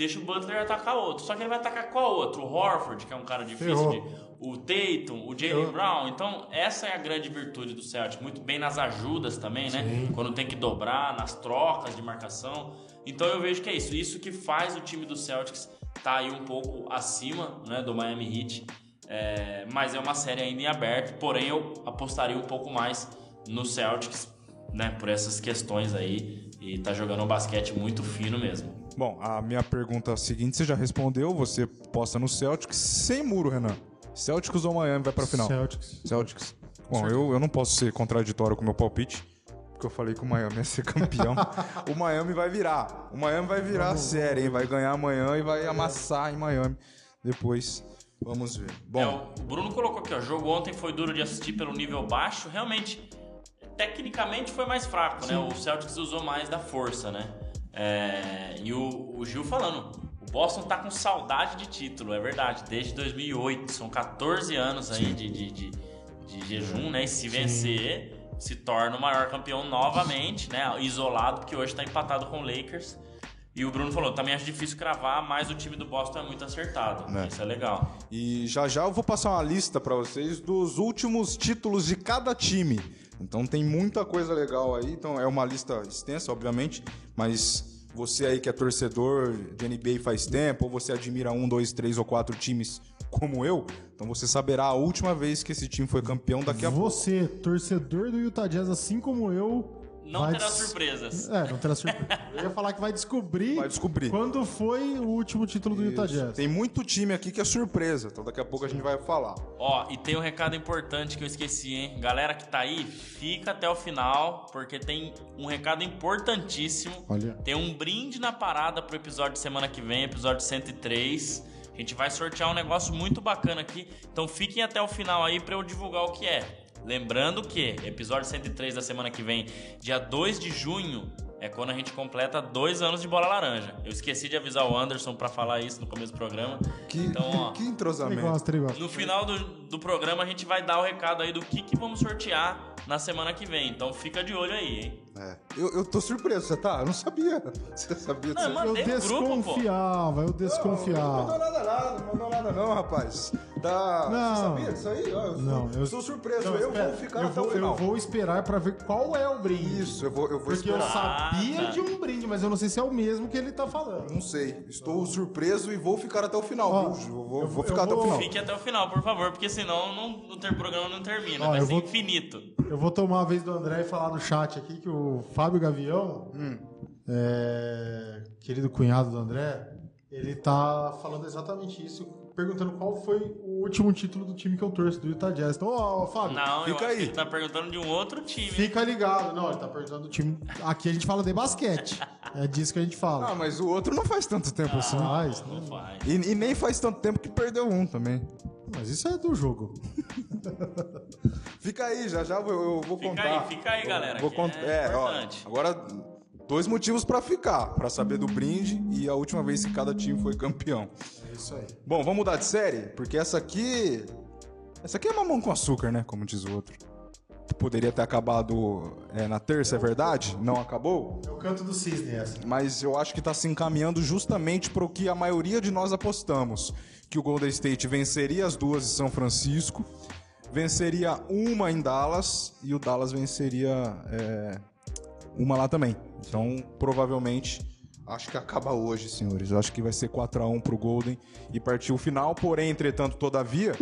deixa o Butler atacar outro. Só que ele vai atacar qual outro? O Horford, que é um cara difícil Ferrou. de o Tatum, o Jalen. Brown. Então, essa é a grande virtude do Celtic. Muito bem nas ajudas também, né? Sim. Quando tem que dobrar, nas trocas de marcação. Então, eu vejo que é isso. Isso que faz o time do Celtics tá aí um pouco acima né, do Miami Heat. É, mas é uma série ainda em aberto, porém eu apostaria um pouco mais no Celtics, né, por essas questões aí. E tá jogando um basquete muito fino mesmo. Bom, a minha pergunta seguinte você já respondeu. Você posta no Celtics sem muro, Renan. Celtics ou Miami vai pra final? Celtics. Celtics. Bom, eu, eu não posso ser contraditório com o meu palpite, porque eu falei que o Miami ia ser campeão. o Miami vai virar. O Miami vai virar a série, hein? Vai ganhar amanhã e vai amassar em Miami. Depois, vamos ver. É, Bom, o Bruno colocou aqui, ó. Jogo ontem foi duro de assistir pelo nível baixo. Realmente, tecnicamente foi mais fraco, né? O Celtics usou mais da força, né? É, e o, o Gil falando, o Boston tá com saudade de título, é verdade. Desde 2008, são 14 anos aí de, de, de, de jejum, né? E se vencer, se torna o maior campeão novamente, né? Isolado, porque hoje tá empatado com o Lakers. E o Bruno falou, também acho difícil cravar, mas o time do Boston é muito acertado. Né. Isso é legal. e já já eu vou passar uma lista pra vocês dos últimos títulos de cada time. Então tem muita coisa legal aí. Então é uma lista extensa, obviamente, mas você aí que é torcedor de NBA faz tempo, ou você admira um, dois, três ou quatro times como eu, então você saberá a última vez que esse time foi campeão daqui a pouco. Você, torcedor do Utah Jazz, assim como eu. Não vai terá des- surpresas. É, não terá surpresa. Eu ia falar que vai descobrir, Vai descobrir. quando foi o último título do Utah Isso. Jazz. Tem muito time aqui que é surpresa, então daqui a pouco a gente vai falar. Ó, e tem um recado importante que eu esqueci, hein? Galera que tá aí, fica até o final, porque tem um recado importantíssimo. Olha. Tem um brinde na parada pro episódio de semana que vem, episódio 103. A gente vai sortear um negócio muito bacana aqui. Então fiquem até o final aí pra eu divulgar o que é. Lembrando que episódio 103 da semana que vem, dia 2 de junho, é quando a gente completa dois anos de bola laranja. Eu esqueci de avisar o Anderson pra falar isso no começo do programa. Que, então, ó, que entrosamento. gosta, ele gosta. no final do, do programa a gente vai dar o recado aí do que, que vamos sortear na semana que vem. Então fica de olho aí, hein? É. Eu, eu tô surpreso, você tá? Eu não sabia. Você sabia Não, disso? mas- Eu Mandei no grupo, pô. desconfiava, eu Não, não desconfiava. mandou nada, nada, não mandou nada não, rapaz. Tá... Não. Você sabia disso aí? Eu Não, eu sou surpreso, Não, eu espera, vou ficar eu até vou, o final. Eu vou esperar pra ver qual é o brinde. Isso, eu vou, eu vou Porque eu esperar. sabia Ah, tá. de um brinde, mas eu não sei se é o mesmo que ele tá falando. Não sei, estou surpreso e vou ficar até o final. Ó? Eu vou, eu- vou eu ficar até o vou- final. Fique até o final, por favor, porque senão não, o ter programa não termina. Ó, vai eu ser vou- infinito. Eu vou tomar a vez do André e falar no chat aqui que o Fábio Gavião, Hum. é, querido cunhado do André, ele tá falando exatamente isso, perguntando qual foi o último título do time que eu torço, do Utah Jazz. Então, ó, Fábio, Não, Fica aí. ele tá perguntando de um outro time. fica ligado. Não, ele tá perguntando do time. Aqui a gente fala de basquete. É disso que a gente Ah, fala. mas o outro não faz tanto tempo assim. Mas, Não faz. E, e nem faz tanto tempo que perdeu um também. mas isso é do jogo. Fica aí, já já eu, eu vou Fica contar. aí, fica aí, galera, Vou cont- é é, ó, agora dois motivos pra ficar, pra saber do brinde e a última vez que cada time foi campeão. É isso aí. Bom, vamos mudar de série, porque essa aqui essa aqui é mamão com açúcar, né, como diz o outro. Poderia ter acabado é, na terça, é verdade? Não acabou? É o canto do cisne essa. mas eu acho que está se encaminhando justamente para o que a maioria de nós apostamos: que o Golden State venceria as duas em São Francisco, venceria uma em Dallas e o Dallas venceria é, uma lá também. Então, provavelmente, acho que acaba hoje, senhores. Acho que vai ser 4 a 1 para o Golden e partir o final. Porém, entretanto, todavia,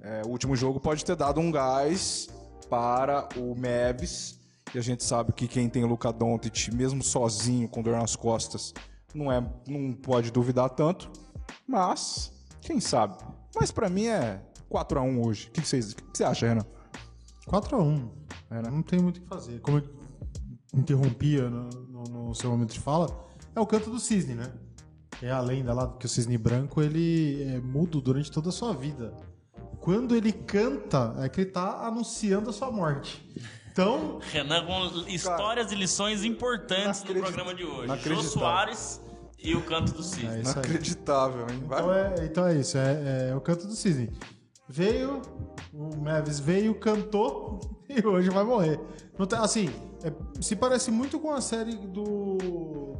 é, o último jogo pode ter dado um gás para o Mavs. E a gente sabe que quem tem Luka Doncic, mesmo sozinho, com dor nas costas, não, é, não pode duvidar tanto. Mas, quem sabe? Mas para mim é 4 a 1 hoje. O que, o você acha, Renan? 4x1. É, né? Não tem muito o que fazer. Como eu interrompia no, no- no seu momento de fala, é o canto do cisne, né? É a lenda lá que o cisne branco ele é mudo durante toda a sua vida. Quando ele canta, é que ele tá anunciando a sua morte. Então, Renan com histórias e lições importantes no Inacredit- programa de hoje. Jô. Soares e o Canto do Cisne. é isso aí. Inacreditável, hein? Vai. Então é, então é isso, é, é o canto do cisne. Veio, o Mavis veio, cantou e hoje vai morrer. Não tem- assim, é, se parece muito com a série do,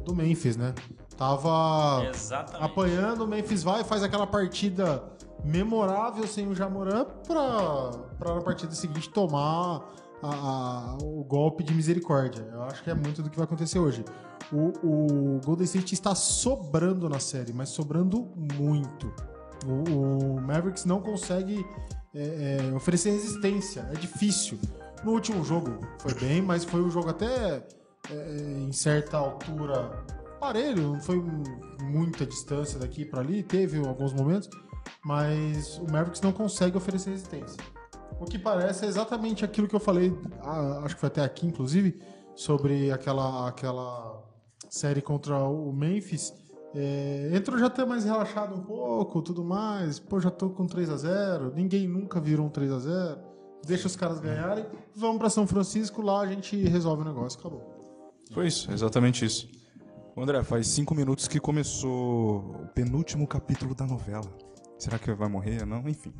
do Memphis, né? Tava Exatamente. apanhando, o Memphis vai, faz aquela partida memorável sem o Jamoran pra, pra na partida seguinte tomar a- a- o golpe de misericórdia. Eu acho que é muito do que vai acontecer hoje. O, o Golden State está sobrando na série, mas sobrando muito. O, o Mavericks não consegue é, é, oferecer resistência, é difícil. No último jogo foi bem, mas foi um jogo até é, em certa altura parelho, não foi muita distância daqui para ali, teve alguns momentos, mas o Mavericks não consegue oferecer resistência. O que parece é exatamente aquilo que eu falei, acho que foi até aqui, inclusive, sobre aquela, aquela série contra o Memphis. É, entrou já até mais relaxado um pouco, tudo mais. Pô, já tô com 3 a 0 Ninguém nunca virou um 3 a 0 Deixa os caras ganharem. Vamos para São Francisco, lá a gente resolve o negócio. Acabou. Foi isso, exatamente isso. André, faz cinco minutos que começou o penúltimo capítulo da novela. Será que vai morrer? Não, enfim.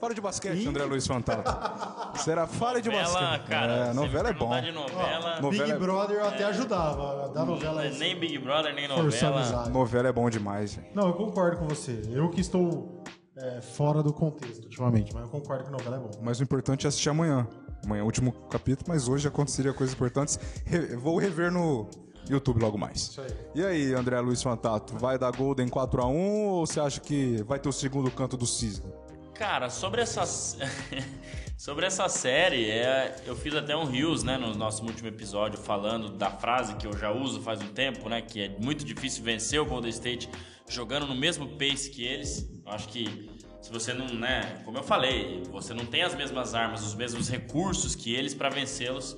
Fala de basquete, André Luiz Fantato. Será? Fala de Novela, basquete. cara, é, novela é bom. de novela, Ó, Big Novela é- Brother eu até ajudava. Da novela é nem Big Brother, nem novela. Novela é bom demais. Não, eu concordo com você. Eu que estou é, fora do contexto ultimamente, mas eu concordo que novela é bom. Mas o importante é assistir amanhã. Amanhã é o último capítulo, mas hoje aconteceria coisas importantes. Re- vou rever no YouTube logo mais. Isso aí. E aí, André Luiz Fantato, vai dar Golden 4x1 ou você acha que vai ter o segundo canto do cisne? Cara, sobre essa sobre essa série, é, eu fiz até um reels, né, no nosso último episódio falando da frase que eu já uso faz um tempo, né, que é muito difícil vencer o Golden State jogando no mesmo pace que eles. Eu acho que se você não, né, como eu falei, você não tem as mesmas armas, os mesmos recursos que eles para vencê-los,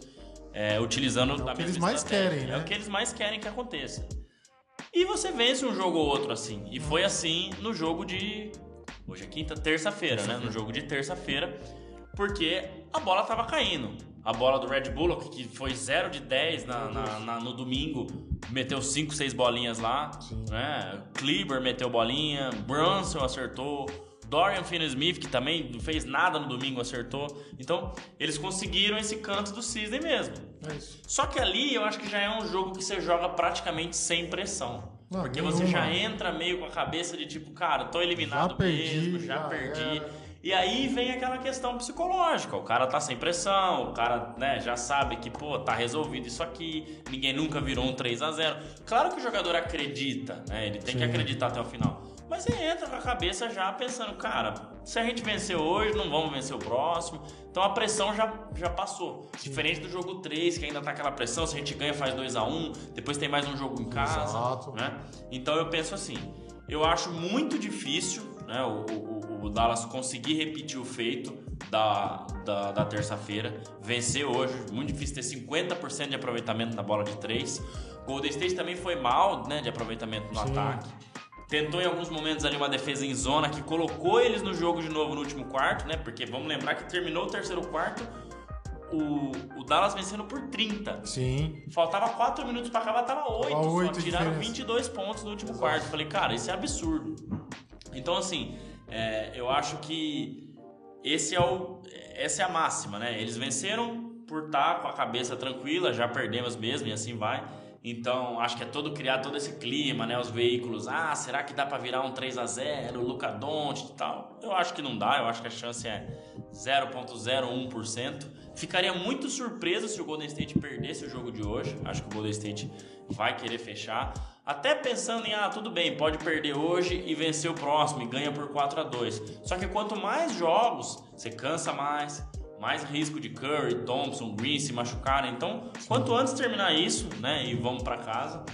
é, utilizando a que mesma eles mais querem, É né? o que eles mais querem que aconteça. E você vence um jogo ou outro assim. E foi assim no jogo de. Hoje é quinta, terça-feira, né? No jogo de terça-feira. Porque a bola tava caindo. A bola do Red Bull, que foi 0 de 10 na, na- na- no domingo, meteu 5, 6 bolinhas lá. Né? Kleber meteu bolinha, Brunson acertou. Dorian Finney-Smith, que também não fez nada no domingo, acertou. Então, eles conseguiram esse canto do Cisne mesmo. É. Só que ali eu acho que já é um jogo que você joga praticamente sem pressão. Não, porque nenhuma. você já entra meio com a cabeça de tipo, cara, tô eliminado Já perdi, mesmo, já, já perdi. era. E aí vem aquela questão psicológica. O cara tá sem pressão, o cara né, já sabe que, pô, tá resolvido isso aqui, ninguém nunca virou um 3 a 0 Claro que o jogador acredita, né? Ele tem que Sim. acreditar até o final. Mas você entra com a cabeça já pensando, cara, se a gente vencer hoje, não vamos vencer o próximo. Então a pressão já, já passou. Diferente do jogo 3, que ainda tá aquela pressão, se a gente ganha faz 2 a 1 depois tem mais um jogo em casa. Exato. Né? Então eu penso assim, eu acho muito difícil né, o, o- o Dallas conseguir repetir o feito da, da, da terça-feira, vencer hoje, muito difícil ter 50% de aproveitamento na bola de 3. Golden State também foi mal né, de aproveitamento no Sim. ataque. Tentou em alguns momentos ali uma defesa em zona que colocou eles no jogo de novo no último quarto, né? Porque vamos lembrar que terminou o terceiro quarto, o, o Dallas vencendo por 30. Sim. Faltava 4 minutos pra acabar, tava 8 Tava só. oito de Tiraram diferença. 22 pontos no último quarto. Falei, cara, isso é absurdo. Então, assim, é, eu acho que esse é o, essa é a máxima, né? Eles venceram por estar com a cabeça tranquila, já perdemos mesmo e assim vai. Então, acho que é todo criar todo esse clima, né? Os veículos, ah, será que dá pra virar um 3 a 0 Luca e tal? Eu acho que não dá, eu acho que a chance é 0.01%. Ficaria muito surpreso se o Golden State perdesse o jogo de hoje. Acho que o Golden State vai querer fechar. Até pensando em, ah, tudo bem, pode perder hoje e vencer o próximo e ganha por 4 a 2 Só que quanto mais jogos, você cansa mais, mais risco de Curry, Thompson, Green se machucarem. Então, quanto antes terminar isso, né, e vamos para casa.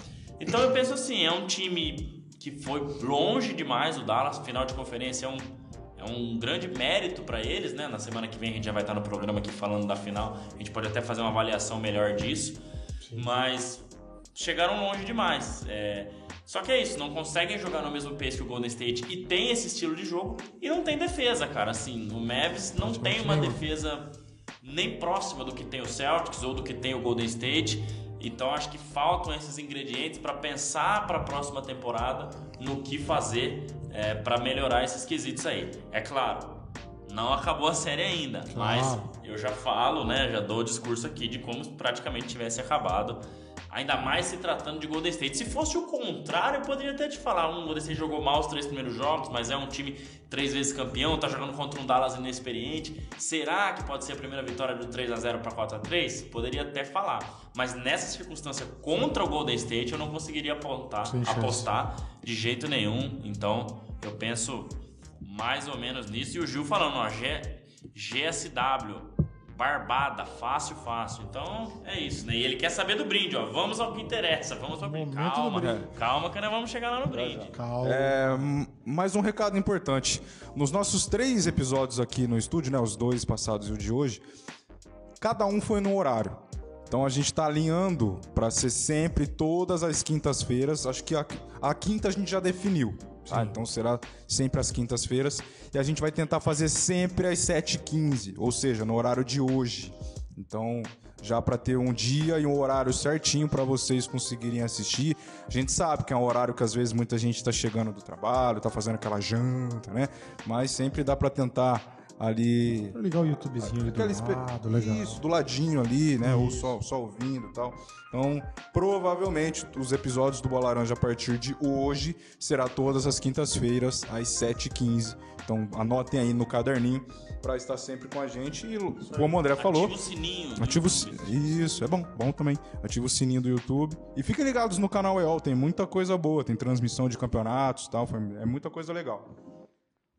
Então eu penso assim, é um time que foi longe demais o Dallas, final de conferência é um é um grande mérito para eles, né? Na semana que vem a gente já vai estar no programa aqui falando da final. A gente pode até fazer uma avaliação melhor disso. Mas chegaram longe demais. É, Só que é isso, não conseguem jogar no mesmo pace que o Golden State e tem esse estilo de jogo e não tem defesa, cara. Assim, o Mavis não tem uma defesa nem próxima do que tem o Celtics ou do que tem o Golden State. Então acho que faltam esses ingredientes para pensar para a próxima temporada no que fazer para melhorar esses quesitos aí. É claro, não acabou a série ainda, mas Claro. eu já falo, né, já dou o discurso aqui de como praticamente tivesse acabado. Ainda mais se tratando de Golden State. Se fosse o contrário, eu poderia até te falar: um Golden State jogou mal os três primeiros jogos, mas é um time três vezes campeão, tá jogando contra um Dallas inexperiente. Será que pode ser a primeira vitória do 3 a 0 para 4 a 3 Poderia até falar. Mas nessa circunstância contra o Golden State, eu não conseguiria apontar, apostar de jeito nenhum. Então, eu penso mais ou menos nisso. E o Gil falando, ó, G, GSW, barbada, fácil, fácil. Então é isso, né? E ele quer saber do brinde, ó. Vamos ao que interessa, vamos ao brinde. Momento Calma, brinde. calma que nós vamos chegar lá no brinde. Calma. É, mais um recado importante. Nos nossos três episódios aqui no estúdio, né, os dois passados e o de hoje, cada um foi no horário. Então a gente está alinhando para ser sempre todas as quintas-feiras. Acho que a, a quinta a gente já definiu. Tá? Então será sempre às quintas-feiras. E a gente vai tentar fazer sempre às 7h15, ou seja, no horário de hoje. Então, já para ter um dia e um horário certinho para vocês conseguirem assistir. A gente sabe que é um horário que às vezes muita gente está chegando do trabalho, está fazendo aquela janta, né? Mas sempre dá para tentar ali Vou ligar o YouTubezinho ali do lado, legal. Isso, do ladinho ali, né? Ou só, só ouvindo e tal. Então, provavelmente, os episódios do Bola Laranja a partir de hoje será todas as quintas-feiras, às 7h15. Então, anotem aí no caderninho para estar sempre com a gente. E, como o André falou, Ativa o sininho. Ativa o si- YouTube. Isso, é bom, bom também. Ativa o sininho do YouTube. E fiquem ligados no canal EOL, tem muita coisa boa, tem transmissão de campeonatos e tal, é muita coisa legal.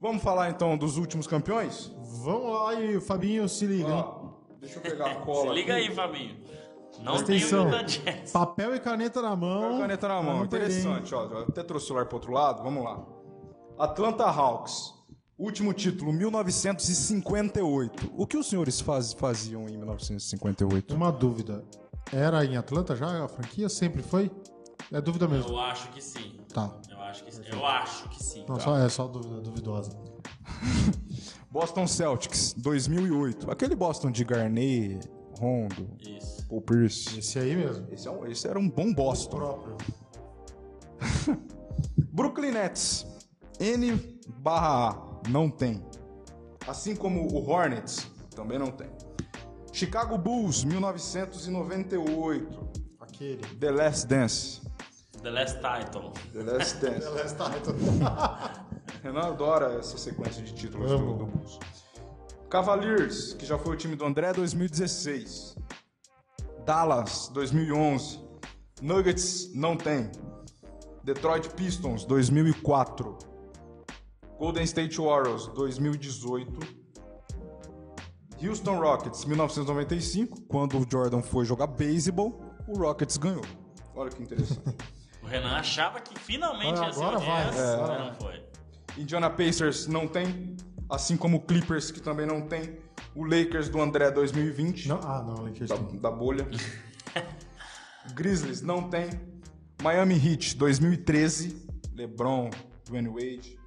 Vamos falar então dos últimos campeões? Vamos lá aí, Fabinho, se liga. hein? Ó, deixa eu pegar a Se cola. liga aqui. aí, Fabinho. Não tem atenção. Jazz. Papel e caneta na mão. Pega a caneta na mão, interessante, ó. Até trouxe o celular pro outro lado, vamos lá. Atlanta Hawks, último título, 1958. O que os senhores faz- faziam em 1958? Uma dúvida. Era em Atlanta já a franquia? Sempre foi? É dúvida mesmo. Eu acho que sim. Tá. Eu acho que sim. Eu acho que sim. Não, só, é só dúvida duvidosa. Boston Celtics, 2008. Aquele Boston de Garnett, Rondo, Isso. Paul Pierce. Esse aí mesmo. Esse, é um- esse era um bom Boston. Próprio. Brooklyn Nets, N barra A, não tem. Assim como o Hornets, também não tem. Chicago Bulls, 1998. Aquele. The Last Dance. The Last Title. The Last Dance. Last Title. Renan adora essa sequência de títulos do, Amo. do Bulls. Cavaliers, que já foi o time do André, 2016. Dallas, 2011. Nuggets, não tem. Detroit Pistons, 2004. Golden State Warriors, 2018. Houston Rockets, 1995, quando o Jordan foi jogar beisebol, o Rockets ganhou. Olha que interessante. O Renan achava que finalmente Ah, ia ser o vai. Jazz, É. mas não foi. Indiana Pacers não tem, assim como o Clippers, que também não tem. O Lakers do André 2020, Não, ah, não, Lakers da, da bolha. Grizzlies não tem. Miami Heat 2013, LeBron, Dwayne Wade.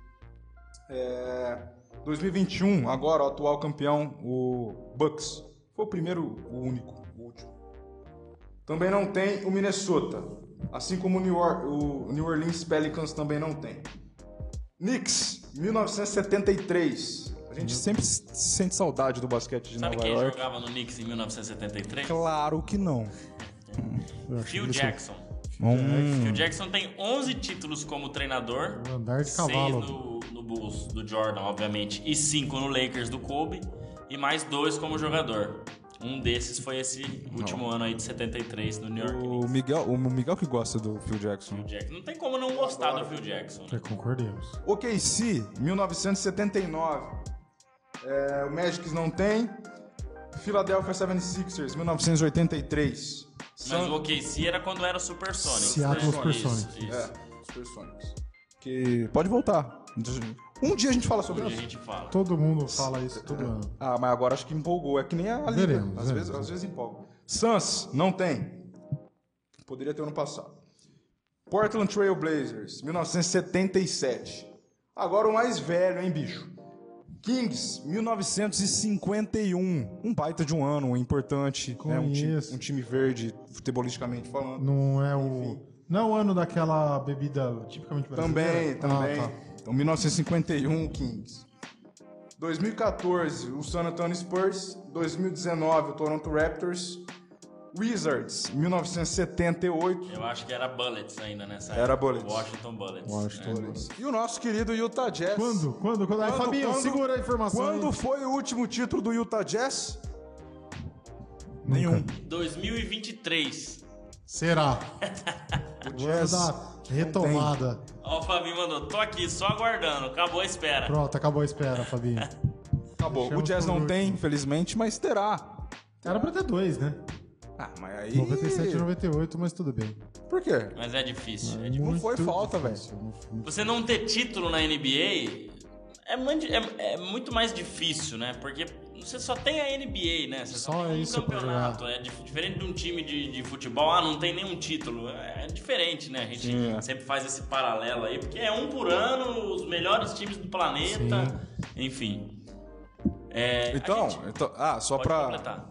É, 2021, agora o atual campeão, o Bucks. Foi o primeiro, o único, o último. Também não tem o Minnesota, assim como o New, Or- o New Orleans Pelicans também não tem. Knicks, 1973. A gente sempre sente saudade do basquete de Sabe Nova quem York. jogava no Knicks em 1973? Claro que não. Acho Phil Jackson. Hum. Phil Jackson tem 11 títulos como treinador. Um andar de 6 cavalo. no, no Bulls do Jordan, obviamente, e 5 no Lakers do Kobe, e mais dois como jogador. Um desses foi esse último ano aí de 73 no New York O Knicks. Miguel, o Miguel que gosta do Phil Jackson. Phil Jackson. Não tem como não gostar do Phil Jackson. né? É, concordemos. OKC, 1979. É, o Magic não tem. Philadelphia 76ers, 1983. Mas Sun- o OKC era quando era o Supersonics. Seattle né? Supersonics. Isso, isso. É, Supersonics. Que pode voltar. Um dia a gente fala sobre a isso. gente fala. Todo mundo fala isso todo ano. Ah, mas agora acho que empolgou. É que nem a Liga. Veremos, às, veremos. vezes, às vezes empolga. Suns, não tem. Poderia ter ano passado. Portland Trail Blazers, 1977. Agora o mais velho, hein, bicho? Kings, 1951. Um baita de um ano, importante. Né? Um, time, um time verde, futebolisticamente falando. Não é o. Não é o ano daquela bebida tipicamente Também, brasileira? também. Ah, tá. Então, 1951, Kings. 2014, o San Antonio Spurs. 2019, o Toronto Raptors. Wizards, 1978. Eu acho que era Bullets ainda nessa Era época. Bullets. Washington Bullets. Washington. né? E o nosso querido Utah Jazz. Quando? Quando? Quando? Aí, Quando- Fabinho, quando- segura a informação. Quando aí. foi o último título do Utah Jazz? Nunca. Nenhum. 2023. Será? O Jazz dar retomada. Ó, o Fabinho mandou, tô aqui só aguardando, acabou a espera. Pronto, acabou a espera, Fabinho. acabou. O Jazz não último. tem, infelizmente, mas terá. Era pra ter dois, né? Ah, mas aí. 97 e 98, mas tudo bem. Por quê? Mas é difícil. é difícil. Não foi falta, foi- Você não ter título na NBA é muito, é- é muito mais difícil, né? Porque você só tem a NBA, né? Você só, Só tem um isso campeonato. É dif- diferente de um time de, de futebol, ah, não tem nenhum título. É, é diferente, né? A gente Sim, é. sempre faz esse paralelo aí, porque é um por ano, os melhores times do planeta, enfim. É, Então, gente então- ah, só pode pra. completar.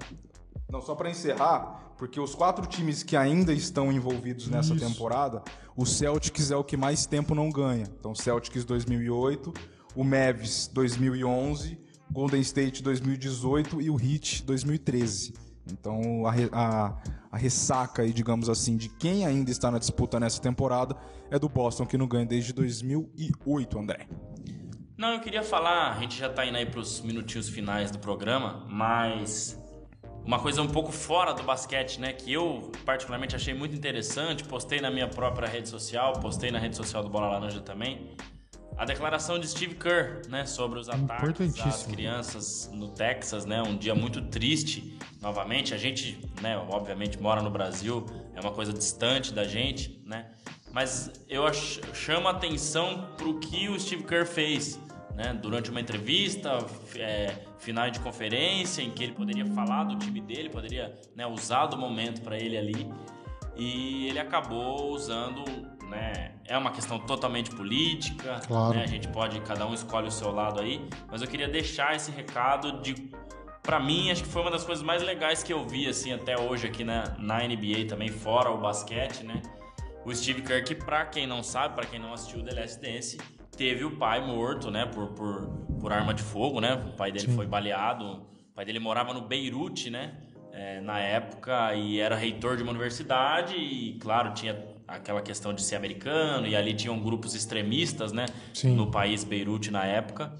Não, só pra encerrar, porque os quatro times que ainda estão envolvidos nessa Isso. temporada, o Celtics é o que mais tempo não ganha. Então, Celtics 2008, o Mavs 2011, Golden State 2018 e o Heat 2013. Então, a, a- a ressaca aí, digamos assim, de quem ainda está na disputa nessa temporada é do Boston, que não ganha desde 2008, André. Não, eu queria falar, a gente já tá indo aí pros minutinhos finais do programa, mas uma coisa um pouco fora do basquete, né, que eu particularmente achei muito interessante, postei na minha própria rede social, postei na rede social do Bola Laranja também, a declaração de Steve Kerr, né, sobre os ataques às crianças no Texas, né, um dia muito triste, novamente, a gente, né, obviamente mora no Brasil, é uma coisa distante da gente, né, mas eu ach- chamo a atenção pro que o Steve Kerr fez, né, durante uma entrevista, é, final de conferência, em que ele poderia falar do time dele, poderia né, usar do momento para ele ali, e ele acabou usando, né, é uma questão totalmente política, Claro. né, a gente pode, cada um escolhe o seu lado aí, mas eu queria deixar esse recado de Pra mim, acho que foi uma das coisas mais legais que eu vi, assim, até hoje aqui na, na NBA também, fora o basquete, né? O Steve Kerr, que pra quem não sabe, pra quem não assistiu o The Last Dance, teve o pai morto, né, por, por, por arma de fogo, né? O pai dele foi baleado. O pai dele morava no Beirute, né? é, na época, e era reitor de uma universidade, e claro, tinha aquela questão de ser americano, e ali tinham grupos extremistas, né? Sim. No país Beirute na época.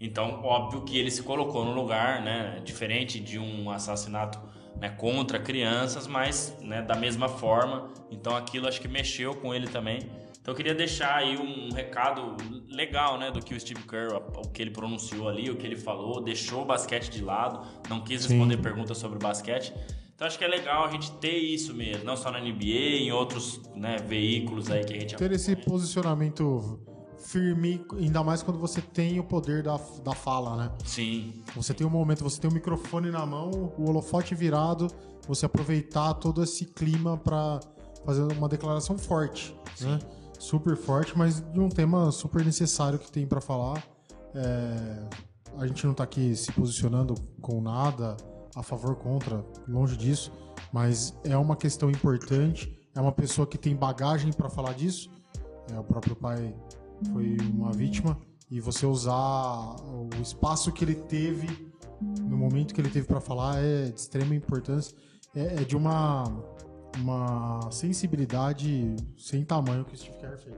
Então, óbvio que ele se colocou no lugar, né? Diferente de um assassinato né, contra crianças, mas né, da mesma forma. Então, aquilo acho que mexeu com ele também. Então, eu queria deixar aí um recado legal, né, do que o Steve Kerr, o que ele pronunciou ali, o que ele falou, deixou o basquete de lado, não quis Sim. responder perguntas sobre basquete. Então, acho que é legal a gente ter isso mesmo, não só na NBA, em outros né, veículos aí que a gente Ter esse posicionamento firme, ainda mais quando você tem o poder da, da fala, né? Sim, Você tem um momento, você tem o microfone na mão, o holofote virado, você aproveitar todo esse clima pra fazer uma declaração forte, né? Super forte, mas de um tema super necessário que tem pra falar. É, a gente não tá aqui se posicionando com nada a favor contra, longe disso, mas é uma questão importante. É uma pessoa que tem bagagem pra falar disso. É, o próprio pai foi uma vítima e você usar o espaço que ele teve no momento que ele teve pra falar é de extrema importância. É, é de uma uma sensibilidade sem tamanho que o Steve Kerr fez.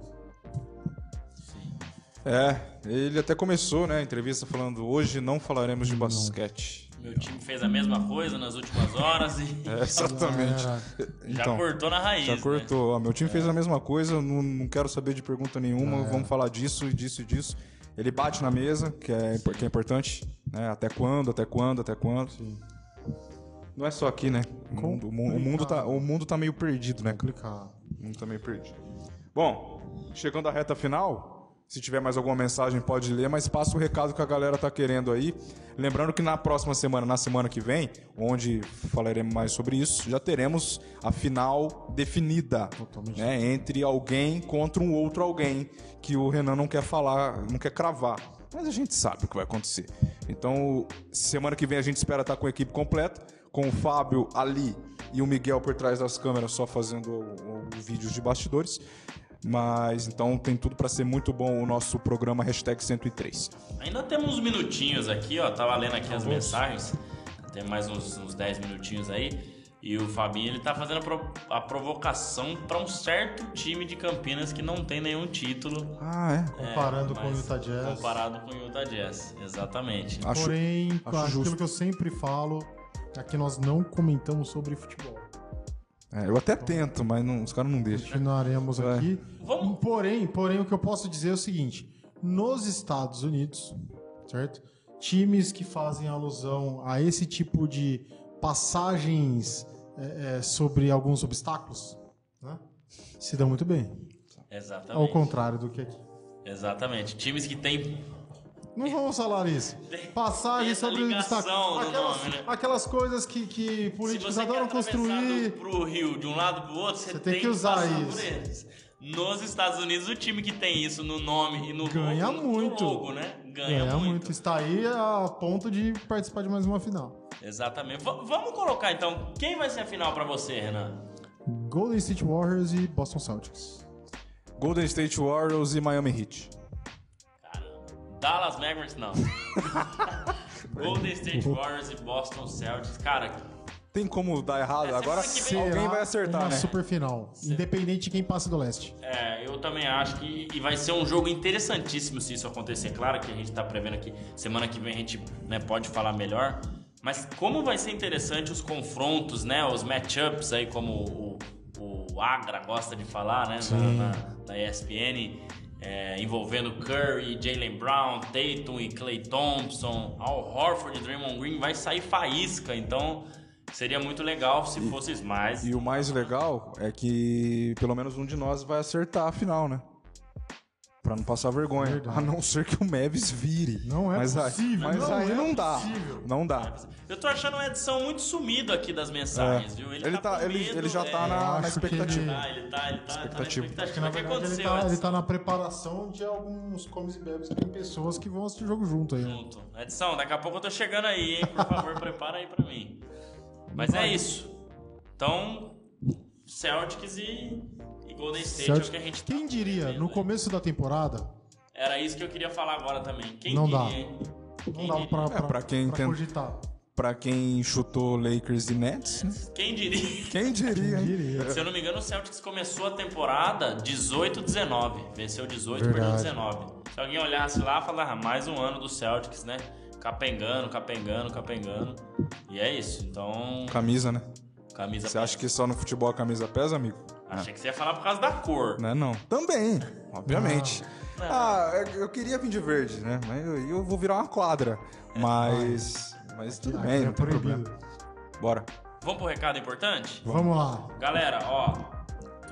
É, ele até começou, né, a entrevista falando hoje não falaremos de basquete. Meu time fez a mesma coisa nas últimas horas e É, exatamente. Era- já Então, cortou na raiz. Já né? cortou. Ó, meu time fez a mesma coisa, não, não quero saber de pergunta nenhuma, É. vamos falar disso e disso e disso. Ele bate na mesa, que é, que é importante, né? Até quando, até quando, até quando. Não é só aqui, né? O mundo, o mu- o mundo tá, o mundo tá meio perdido, né? complicado. O mundo tá meio perdido. Bom, chegando à reta final, se tiver mais alguma mensagem pode ler, mas passa o recado que a galera tá querendo aí. Lembrando que na próxima semana, na semana que vem, onde falaremos mais sobre isso, já teremos a final definida, né, entre alguém contra um outro alguém que o Renan não quer falar, não quer cravar. Mas a gente sabe o que vai acontecer. Então, semana que vem a gente espera estar com a equipe completa, com o Fábio ali e o Miguel por trás das câmeras só fazendo o- o- vídeos de bastidores. Mas então tem tudo para ser muito bom o nosso programa hashtag 103. Ainda temos uns minutinhos aqui, ó. Tava lendo aqui as mensagens. Tem mais uns, uns 10 minutinhos aí. E o Fabinho, ele tá fazendo a, pro- a provocação para um certo time de Campinas que não tem nenhum título. Ah, é? Comparando com o Utah Jazz. Comparado com o Utah Jazz, exatamente. Acho, Porém, acho aquilo justo. que eu sempre falo é que nós não comentamos sobre futebol. É, eu até tento, mas não- os caras não deixam. Continuaremos Vai. aqui. Vamos- Porém, porém, o que eu posso dizer é o seguinte: nos Estados Unidos, certo? Times que fazem alusão a esse tipo de passagens é, é, sobre alguns obstáculos, né? Se dão muito bem. Ao Exatamente. contrário do que aqui. Exatamente. Times que tem Não vamos falar isso. Passagem tem sobre obstáculos. no Aquelas, nome, né? aquelas coisas que, que políticos adoram construir. do, pro rio de um lado pro outro, você, Você tem que usar isso. Nos Estados Unidos, o time que tem isso no nome e no Ganha logo, no muito. logo, né? Ganha, Ganha muito. muito. Está aí a ponto de participar de mais uma final. Exatamente. V- vamos colocar então, quem vai ser a final pra você, Renan? Golden State Warriors e Boston Celtics. Golden State Warriors e Miami Heat. Dallas Mavericks, não. Golden State Warriors e Boston Celtics. Cara, Tem como dar errado? É, Agora semana que vem- alguém vai acertar, uma né? super final. Independente de quem passe do leste. É, eu também acho que e vai ser um jogo interessantíssimo se isso acontecer. Claro que a gente tá prevendo aqui, semana que vem a gente né, pode falar melhor. Mas como vai ser interessante os confrontos, né? Os matchups aí, como o, o Agra gosta de falar, né? Na, na, na ESPN, é, envolvendo Curry, Jalen Brown, Tatum e Clay Thompson, Al Horford e Draymond Green, vai sair faísca. Então seria muito legal se fosse mais. E o mais legal é que pelo menos um de nós vai acertar a final, né? Pra não passar vergonha. Verdade. A não ser que o Mavis vire. Não é mas possível, Aí, mas não aí é não dá. possível. Não dá. Eu tô achando uma edição muito sumido aqui das mensagens, É. viu? Ele, tá, com ele, medo, ele já tá é. na, na expectativa. ele- Ah, ele tá, ele tá, tá na Expectativa. expectativa. Porque na O que verdade ele aconteceu, tá, ele tá na preparação de alguns comes e bebes que tem pessoas que vão assistir o jogo junto aí. Junto. Edição, daqui a pouco eu tô chegando aí, hein? Por favor, prepara aí pra mim. Mas é isso. Então, Celtics e, e Golden State é o que a gente tá Quem diria, vendo no aí. começo da temporada, Era isso que eu queria falar agora também. Quem Não diria, dá. hein? não Quem diria? pra, pra, pra quem pra tem- cogitar. Pra quem chutou Lakers e Nets, né? Quem diria? Quem diria, hein? Diria. Se eu não me engano, o Celtics começou a temporada 18-19. Venceu 18, perdeu Verdade. 19. Se alguém olhasse lá, falava, ah, mais um ano do Celtics, né? Capengando, capengando, capengando. E é isso. Então, Camisa, né? Camisa Você acha que só no futebol a camisa pesa, amigo? Achei que você ia falar por causa da cor. Não é não. Também, obviamente. Ah, eu- queria vir de verde, né? Mas eu, eu vou virar uma quadra. Mas. Mas tudo Aqui bem, é não tem proibido. problema. Bora. Vamos pro recado importante? Vamos lá. Galera, ó.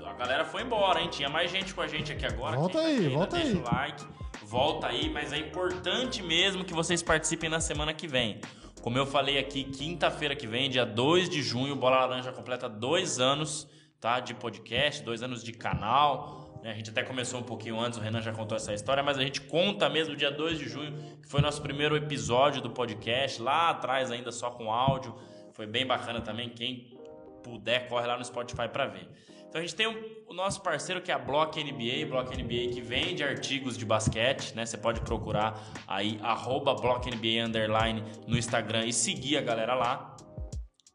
A galera foi embora, hein? Tinha mais gente com a gente aqui agora. Volta Quem tá aí, ainda volta deixa aí. o like. Volta aí, mas é importante mesmo que vocês participem na semana que vem. Como eu falei aqui, quinta-feira que vem, dia 2 de junho, Bola Laranja completa dois anos tá, de podcast, dois anos de canal. né? A gente até começou um pouquinho antes, o Renan já contou essa história, mas a gente conta mesmo dia 2 de junho, que foi nosso primeiro episódio do podcast, lá atrás ainda só com áudio. Foi bem bacana também. Quem puder, corre lá no Spotify para ver. Então a gente tem o, o nosso parceiro que é a Block NBA, Block NBA que vende artigos de basquete, né? Você pode procurar aí arroba Block NBA underline no Instagram e seguir a galera lá,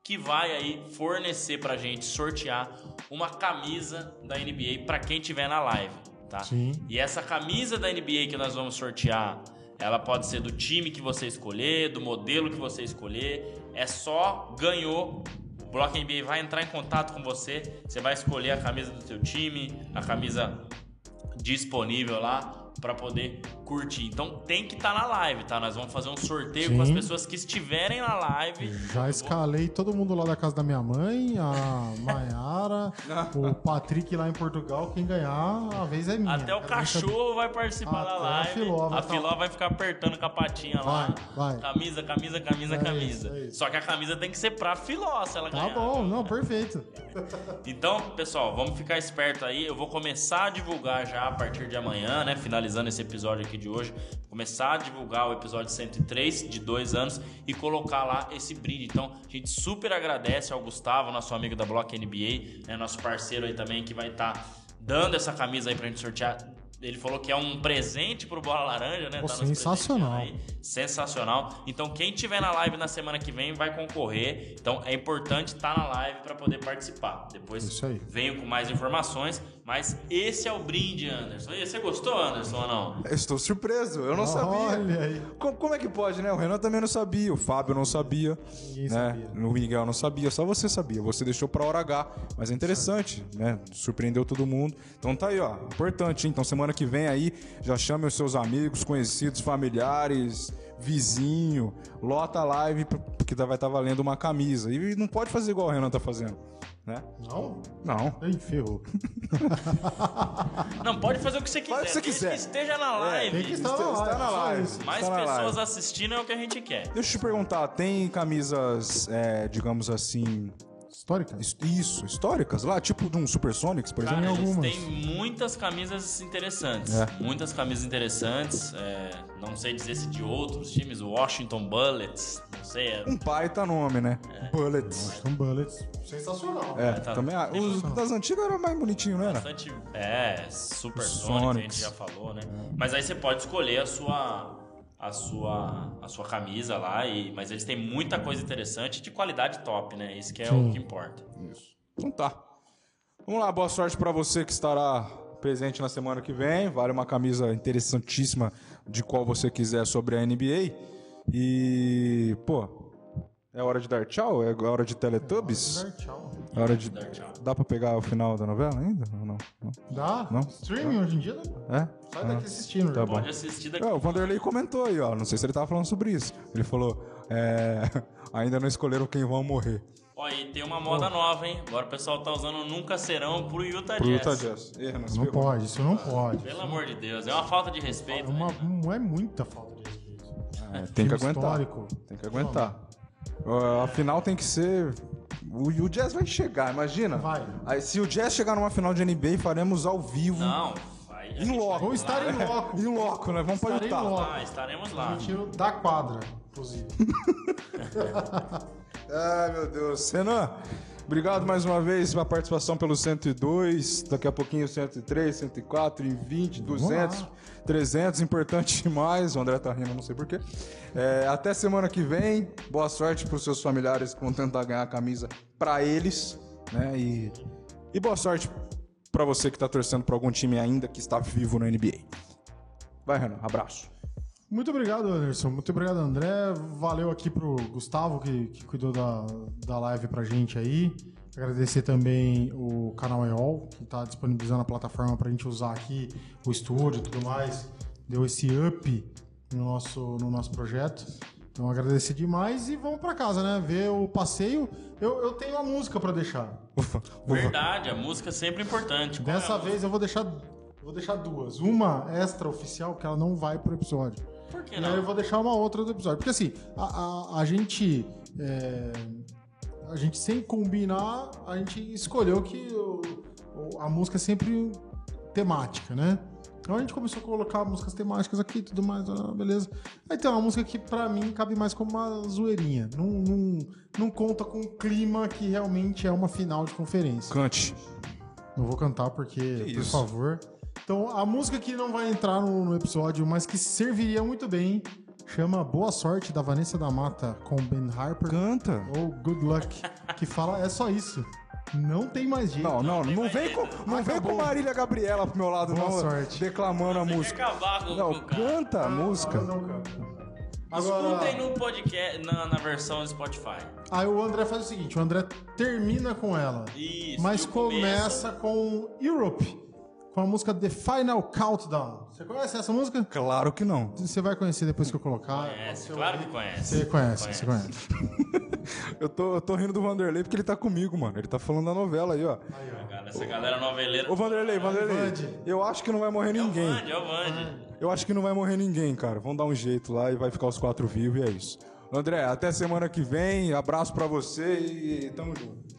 que vai aí fornecer pra gente sortear uma camisa da NBA para quem tiver na live, tá? Sim. E essa camisa da NBA que nós vamos sortear, ela pode ser do time que você escolher, do modelo que você escolher. É só ganhou. O Bloco NBA vai entrar em contato com você. Você vai escolher a camisa do seu time, a camisa disponível lá para poder curtir. Então tem que estar na live, tá? Nós vamos fazer um sorteio Sim. com as pessoas que estiverem na live. Já escalei todo mundo lá da casa da minha mãe, a Maiara, o Patrick lá em Portugal. Quem ganhar, a vez é minha. Até o cachorro vai participar Até da a live. Filó vai a tá Filó lá. vai ficar apertando com a patinha lá. Vai, vai. Camisa, camisa, camisa, É camisa. isso, é isso. Só que a camisa tem que ser pra Filó se ela Tá ganhar. bom, não, perfeito. Então, pessoal, vamos ficar esperto aí. Eu vou começar a divulgar já a partir de amanhã, né? Finalizando esse episódio aqui de hoje. Começar a divulgar o episódio 103 de dois anos e colocar lá esse brinde. Então, a gente super agradece ao Gustavo, nosso amigo da Block NBA, né? Nosso parceiro aí também que vai estar dando essa camisa aí pra gente sortear ele falou que é um presente pro Bola Laranja, né? Pô, nos sensacional. aí. Sensacional. Então, quem tiver na live na semana que vem vai concorrer. Então, é importante estar na live para poder participar. Depois venho com mais informações. Mas esse é o brinde, Anderson. E você gostou, Anderson, ou não? Eu Estou surpreso, eu não sabia. Olha aí. Como, como é que pode, né? O Renan também não sabia, o Fábio não sabia. Ninguém né? sabia. O Miguel não sabia, só você sabia. Você deixou pra hora H. Mas é interessante, né? Surpreendeu todo mundo. Então tá aí, ó. Importante, hein? Então semana que vem aí, já chame os seus amigos, conhecidos, familiares, vizinho. Lota a live, porque vai estar valendo uma camisa. E não pode fazer igual o Renan tá fazendo, né? Não? Não. Ei, ferrou. Não, pode fazer o que você quiser. Faz o que você quiser. que esteja na live. Tem que estar na está na live. Mais Está pessoas live. assistindo é o que a gente quer. Deixa eu te perguntar, tem camisas, é, digamos assim, Histórica? his- isso, históricas lá? Tipo de um Supersonics, por Cara, exemplo? eles algumas. têm muitas camisas interessantes. É. Muitas camisas interessantes. é, não sei dizer se de outros times, o Washington Bullets, não sei. É, Um baita nome, né? Bullets. São bullets. Sensacional. É, tá. também. ah, os das antigas eram mais bonitinhos, não era? bastante. É, Super Os Sonic, a gente já falou, né? Mas aí você pode escolher a sua. A sua, a sua camisa lá, e, mas eles têm muita coisa interessante de qualidade top, né? Isso que é Sim. o que importa. Isso. Então tá. Vamos lá, boa sorte pra você que estará presente na semana que vem. Vale uma camisa interessantíssima de qual você quiser sobre a NBA. E, pô, é hora de dar tchau? É hora de Teletubbies? Dar tchau. É hora de. Dar tchau. Dá pra pegar o final da novela ainda? Ou não? Não? Dá? Não? Streaming hoje em dia dá. É? Sai Ah, daqui assistindo. Tá né? bom. Pode assistir daqui. É, o Vanderlei comentou aí, ó. Não sei se ele tava falando sobre isso. Ele falou: é, ainda não escolheram quem vão morrer. Ó, e tem uma moda nova, hein? Agora o pessoal tá usando Nunca Serão pro Utah Pro Jazz. Utah Jazz. Se Não pode, isso não pode. Pelo amor de Deus, é uma falta de É respeito. uma, né? não é muita falta de respeito. É, tem que Time aguentar. histórico. Tem que aguentar. Uh, a final tem que ser. O, o Jazz vai chegar, imagina. Vai. Aí, se o Jazz chegar numa final de NBA, faremos ao vivo. Não, vai. a Em gente loco. Vou estar em loco. Em loco, né? Vamos Estarei em loco. Ah, estaremos lá. Tiro da quadra, inclusive. Ai, meu Deus. Renan, obrigado mais uma vez pela participação pelo 102. Daqui a pouquinho 103, 104, em 20, 200, lá. 300. Importante demais. O André tá rindo, não sei porquê. É, até semana que vem. Boa sorte pros seus familiares que vão tentar ganhar a camisa pra eles. Né? E, e boa sorte pra você que tá torcendo pra algum time ainda que está vivo na NBA. Vai, Renan. Abraço. Muito obrigado, Anderson. Muito obrigado, André. Valeu aqui pro Gustavo, que, que cuidou da, da live pra gente aí. Agradecer também o canal EOL, que está disponibilizando a plataforma pra gente usar aqui, o estúdio e tudo mais. Deu esse up no nosso, no nosso projeto. Então, agradecer demais e vamos pra casa, né? Ver o passeio. Eu, eu tenho a música pra deixar. Ufa, ufa. Verdade, a música é sempre importante. Qual é Dessa a vez eu vou deixar, eu vou deixar duas. Uma extra oficial, que ela não vai pro episódio. Por que E aí não? eu vou deixar uma outra do episódio. Porque assim, a, a, a gente. é, a gente sem combinar, a gente escolheu que o- a música é sempre temática, né? Então a gente começou a colocar músicas temáticas aqui e tudo mais, ah, beleza. Aí tem uma música que pra mim cabe mais como uma zoeirinha. Não, não, não conta com o clima que realmente é uma final de conferência. Cante. Não vou cantar porque, por isso? favor. Então, a música que não vai entrar no, no episódio, mas que serviria muito bem, chama Boa Sorte, da Vanessa da Mata, com Ben Harper. Canta. Ou Good Luck, que fala, é só isso. Não tem mais jeito. Não, não, não, vem com, não vem com Marília Gabriela pro meu lado, Boa não. sorte. Declamando a música. acabar com Não, com o cara. canta a música. Não. Escutem no podcast, na, na versão do Spotify. Aí o André faz o seguinte, o André termina com ela, Isso. mas e o começa com Europe, com a música The Final Countdown. Você conhece essa música? Claro que não. Você vai conhecer depois que eu colocar. Conhece, claro que conhece. Você conhece, você conhece. Eu tô, eu tô rindo do Vanderlei porque ele tá comigo, mano. Ele tá falando da novela aí, ó. Cara, Essa galera noveleira. Ô, Vanderlei, Vanderlei. Vande. Eu acho que não vai morrer É o ninguém. Vande, é o Vande. Eu acho que não vai morrer ninguém, cara. Vamos dar um jeito lá e vai ficar os quatro vivos e é isso. André, até semana que vem. Abraço pra você e tamo junto.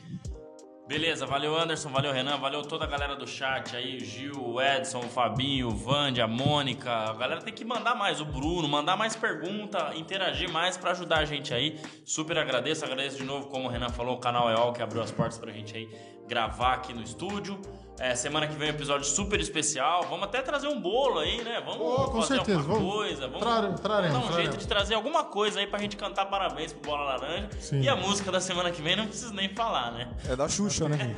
Beleza, valeu Anderson, valeu Renan, valeu toda a galera do chat aí, o Gil, o Edson, o Fabinho, o Vande, a Mônica. A galera tem que mandar mais, o Bruno, mandar mais pergunta, interagir mais pra ajudar a gente aí. Super agradeço, agradeço de novo, como o Renan falou, o canal EOL que abriu as portas pra gente aí. gravar aqui no estúdio. É, semana que vem um episódio super especial. Vamos até trazer um bolo aí, né? Vamos Oh, com fazer certeza. alguma Vamos- coisa. Vamos, Trare- vamos traremos, dar um jeito traremos. de trazer alguma coisa aí pra gente cantar parabéns pro Bola Laranja. Sim. E a música da semana que vem não preciso nem falar, né? É da Xuxa, né?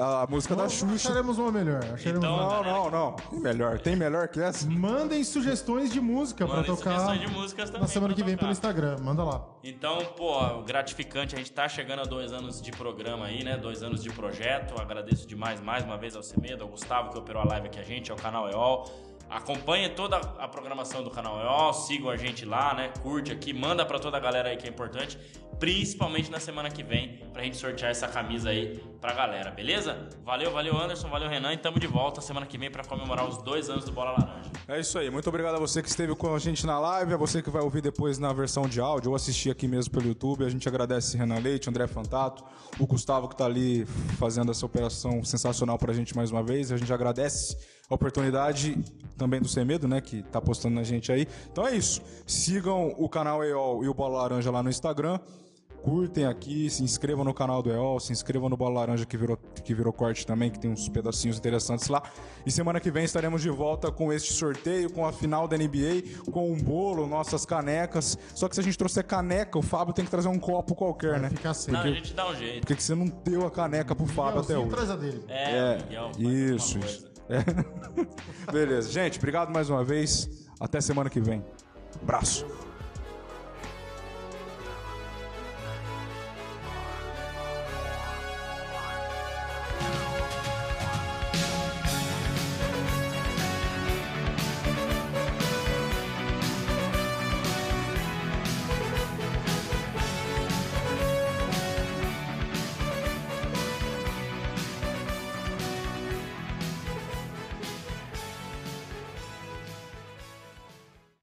A música da Xuxa. Acharemos uma melhor. Acharemos Então, uma... Não, não, não. Tem melhor. Tem melhor que essa? Mandem sugestões de música pra Mandem tocar sugestões de músicas também na semana pra que vem tocar. pelo Instagram. Manda lá. Então, pô, gratificante. A gente tá chegando a dois anos de programa aí, né? Dois anos de projeto. Agradeço demais, mais uma vez, ao Semedo, ao Gustavo, que operou a live aqui a gente, ao canal EOL. Acompanhe toda a programação do canal EOL, sigam a gente lá, né? Curte aqui, manda pra toda a galera aí que é importante, principalmente na semana que vem, pra gente sortear essa camisa aí pra galera, beleza? Valeu, valeu Anderson, valeu Renan e tamo de volta semana que vem pra comemorar os dois anos do Bola Laranja. É isso aí. Muito obrigado a você que esteve com a gente na live, a você que vai ouvir depois na versão de áudio ou assistir aqui mesmo pelo YouTube. A gente agradece Renan Leite, André Fantato, o Gustavo que tá ali fazendo essa operação sensacional pra gente mais uma vez. A gente agradece oportunidade também do Semedo, né, que tá postando na gente aí. Então é isso. Sigam o canal EOL e o Bola Laranja lá no Instagram. Curtem aqui, se inscrevam no canal do EOL, se inscrevam no Bola Laranja que virou, que virou corte também, que tem uns pedacinhos interessantes lá. E semana que vem estaremos de volta com este sorteio, com a final da NBA, com um bolo, nossas canecas. Só que se a gente trouxer caneca, o Fábio tem que trazer um copo qualquer, né? Fica sem. Não, a gente dá um jeito. Por que, você não deu a caneca pro Fábio até hoje? traz a dele. É, É, Miguel, isso, isso. É. Beleza, gente, obrigado mais uma vez. Até semana que vem. Abraço.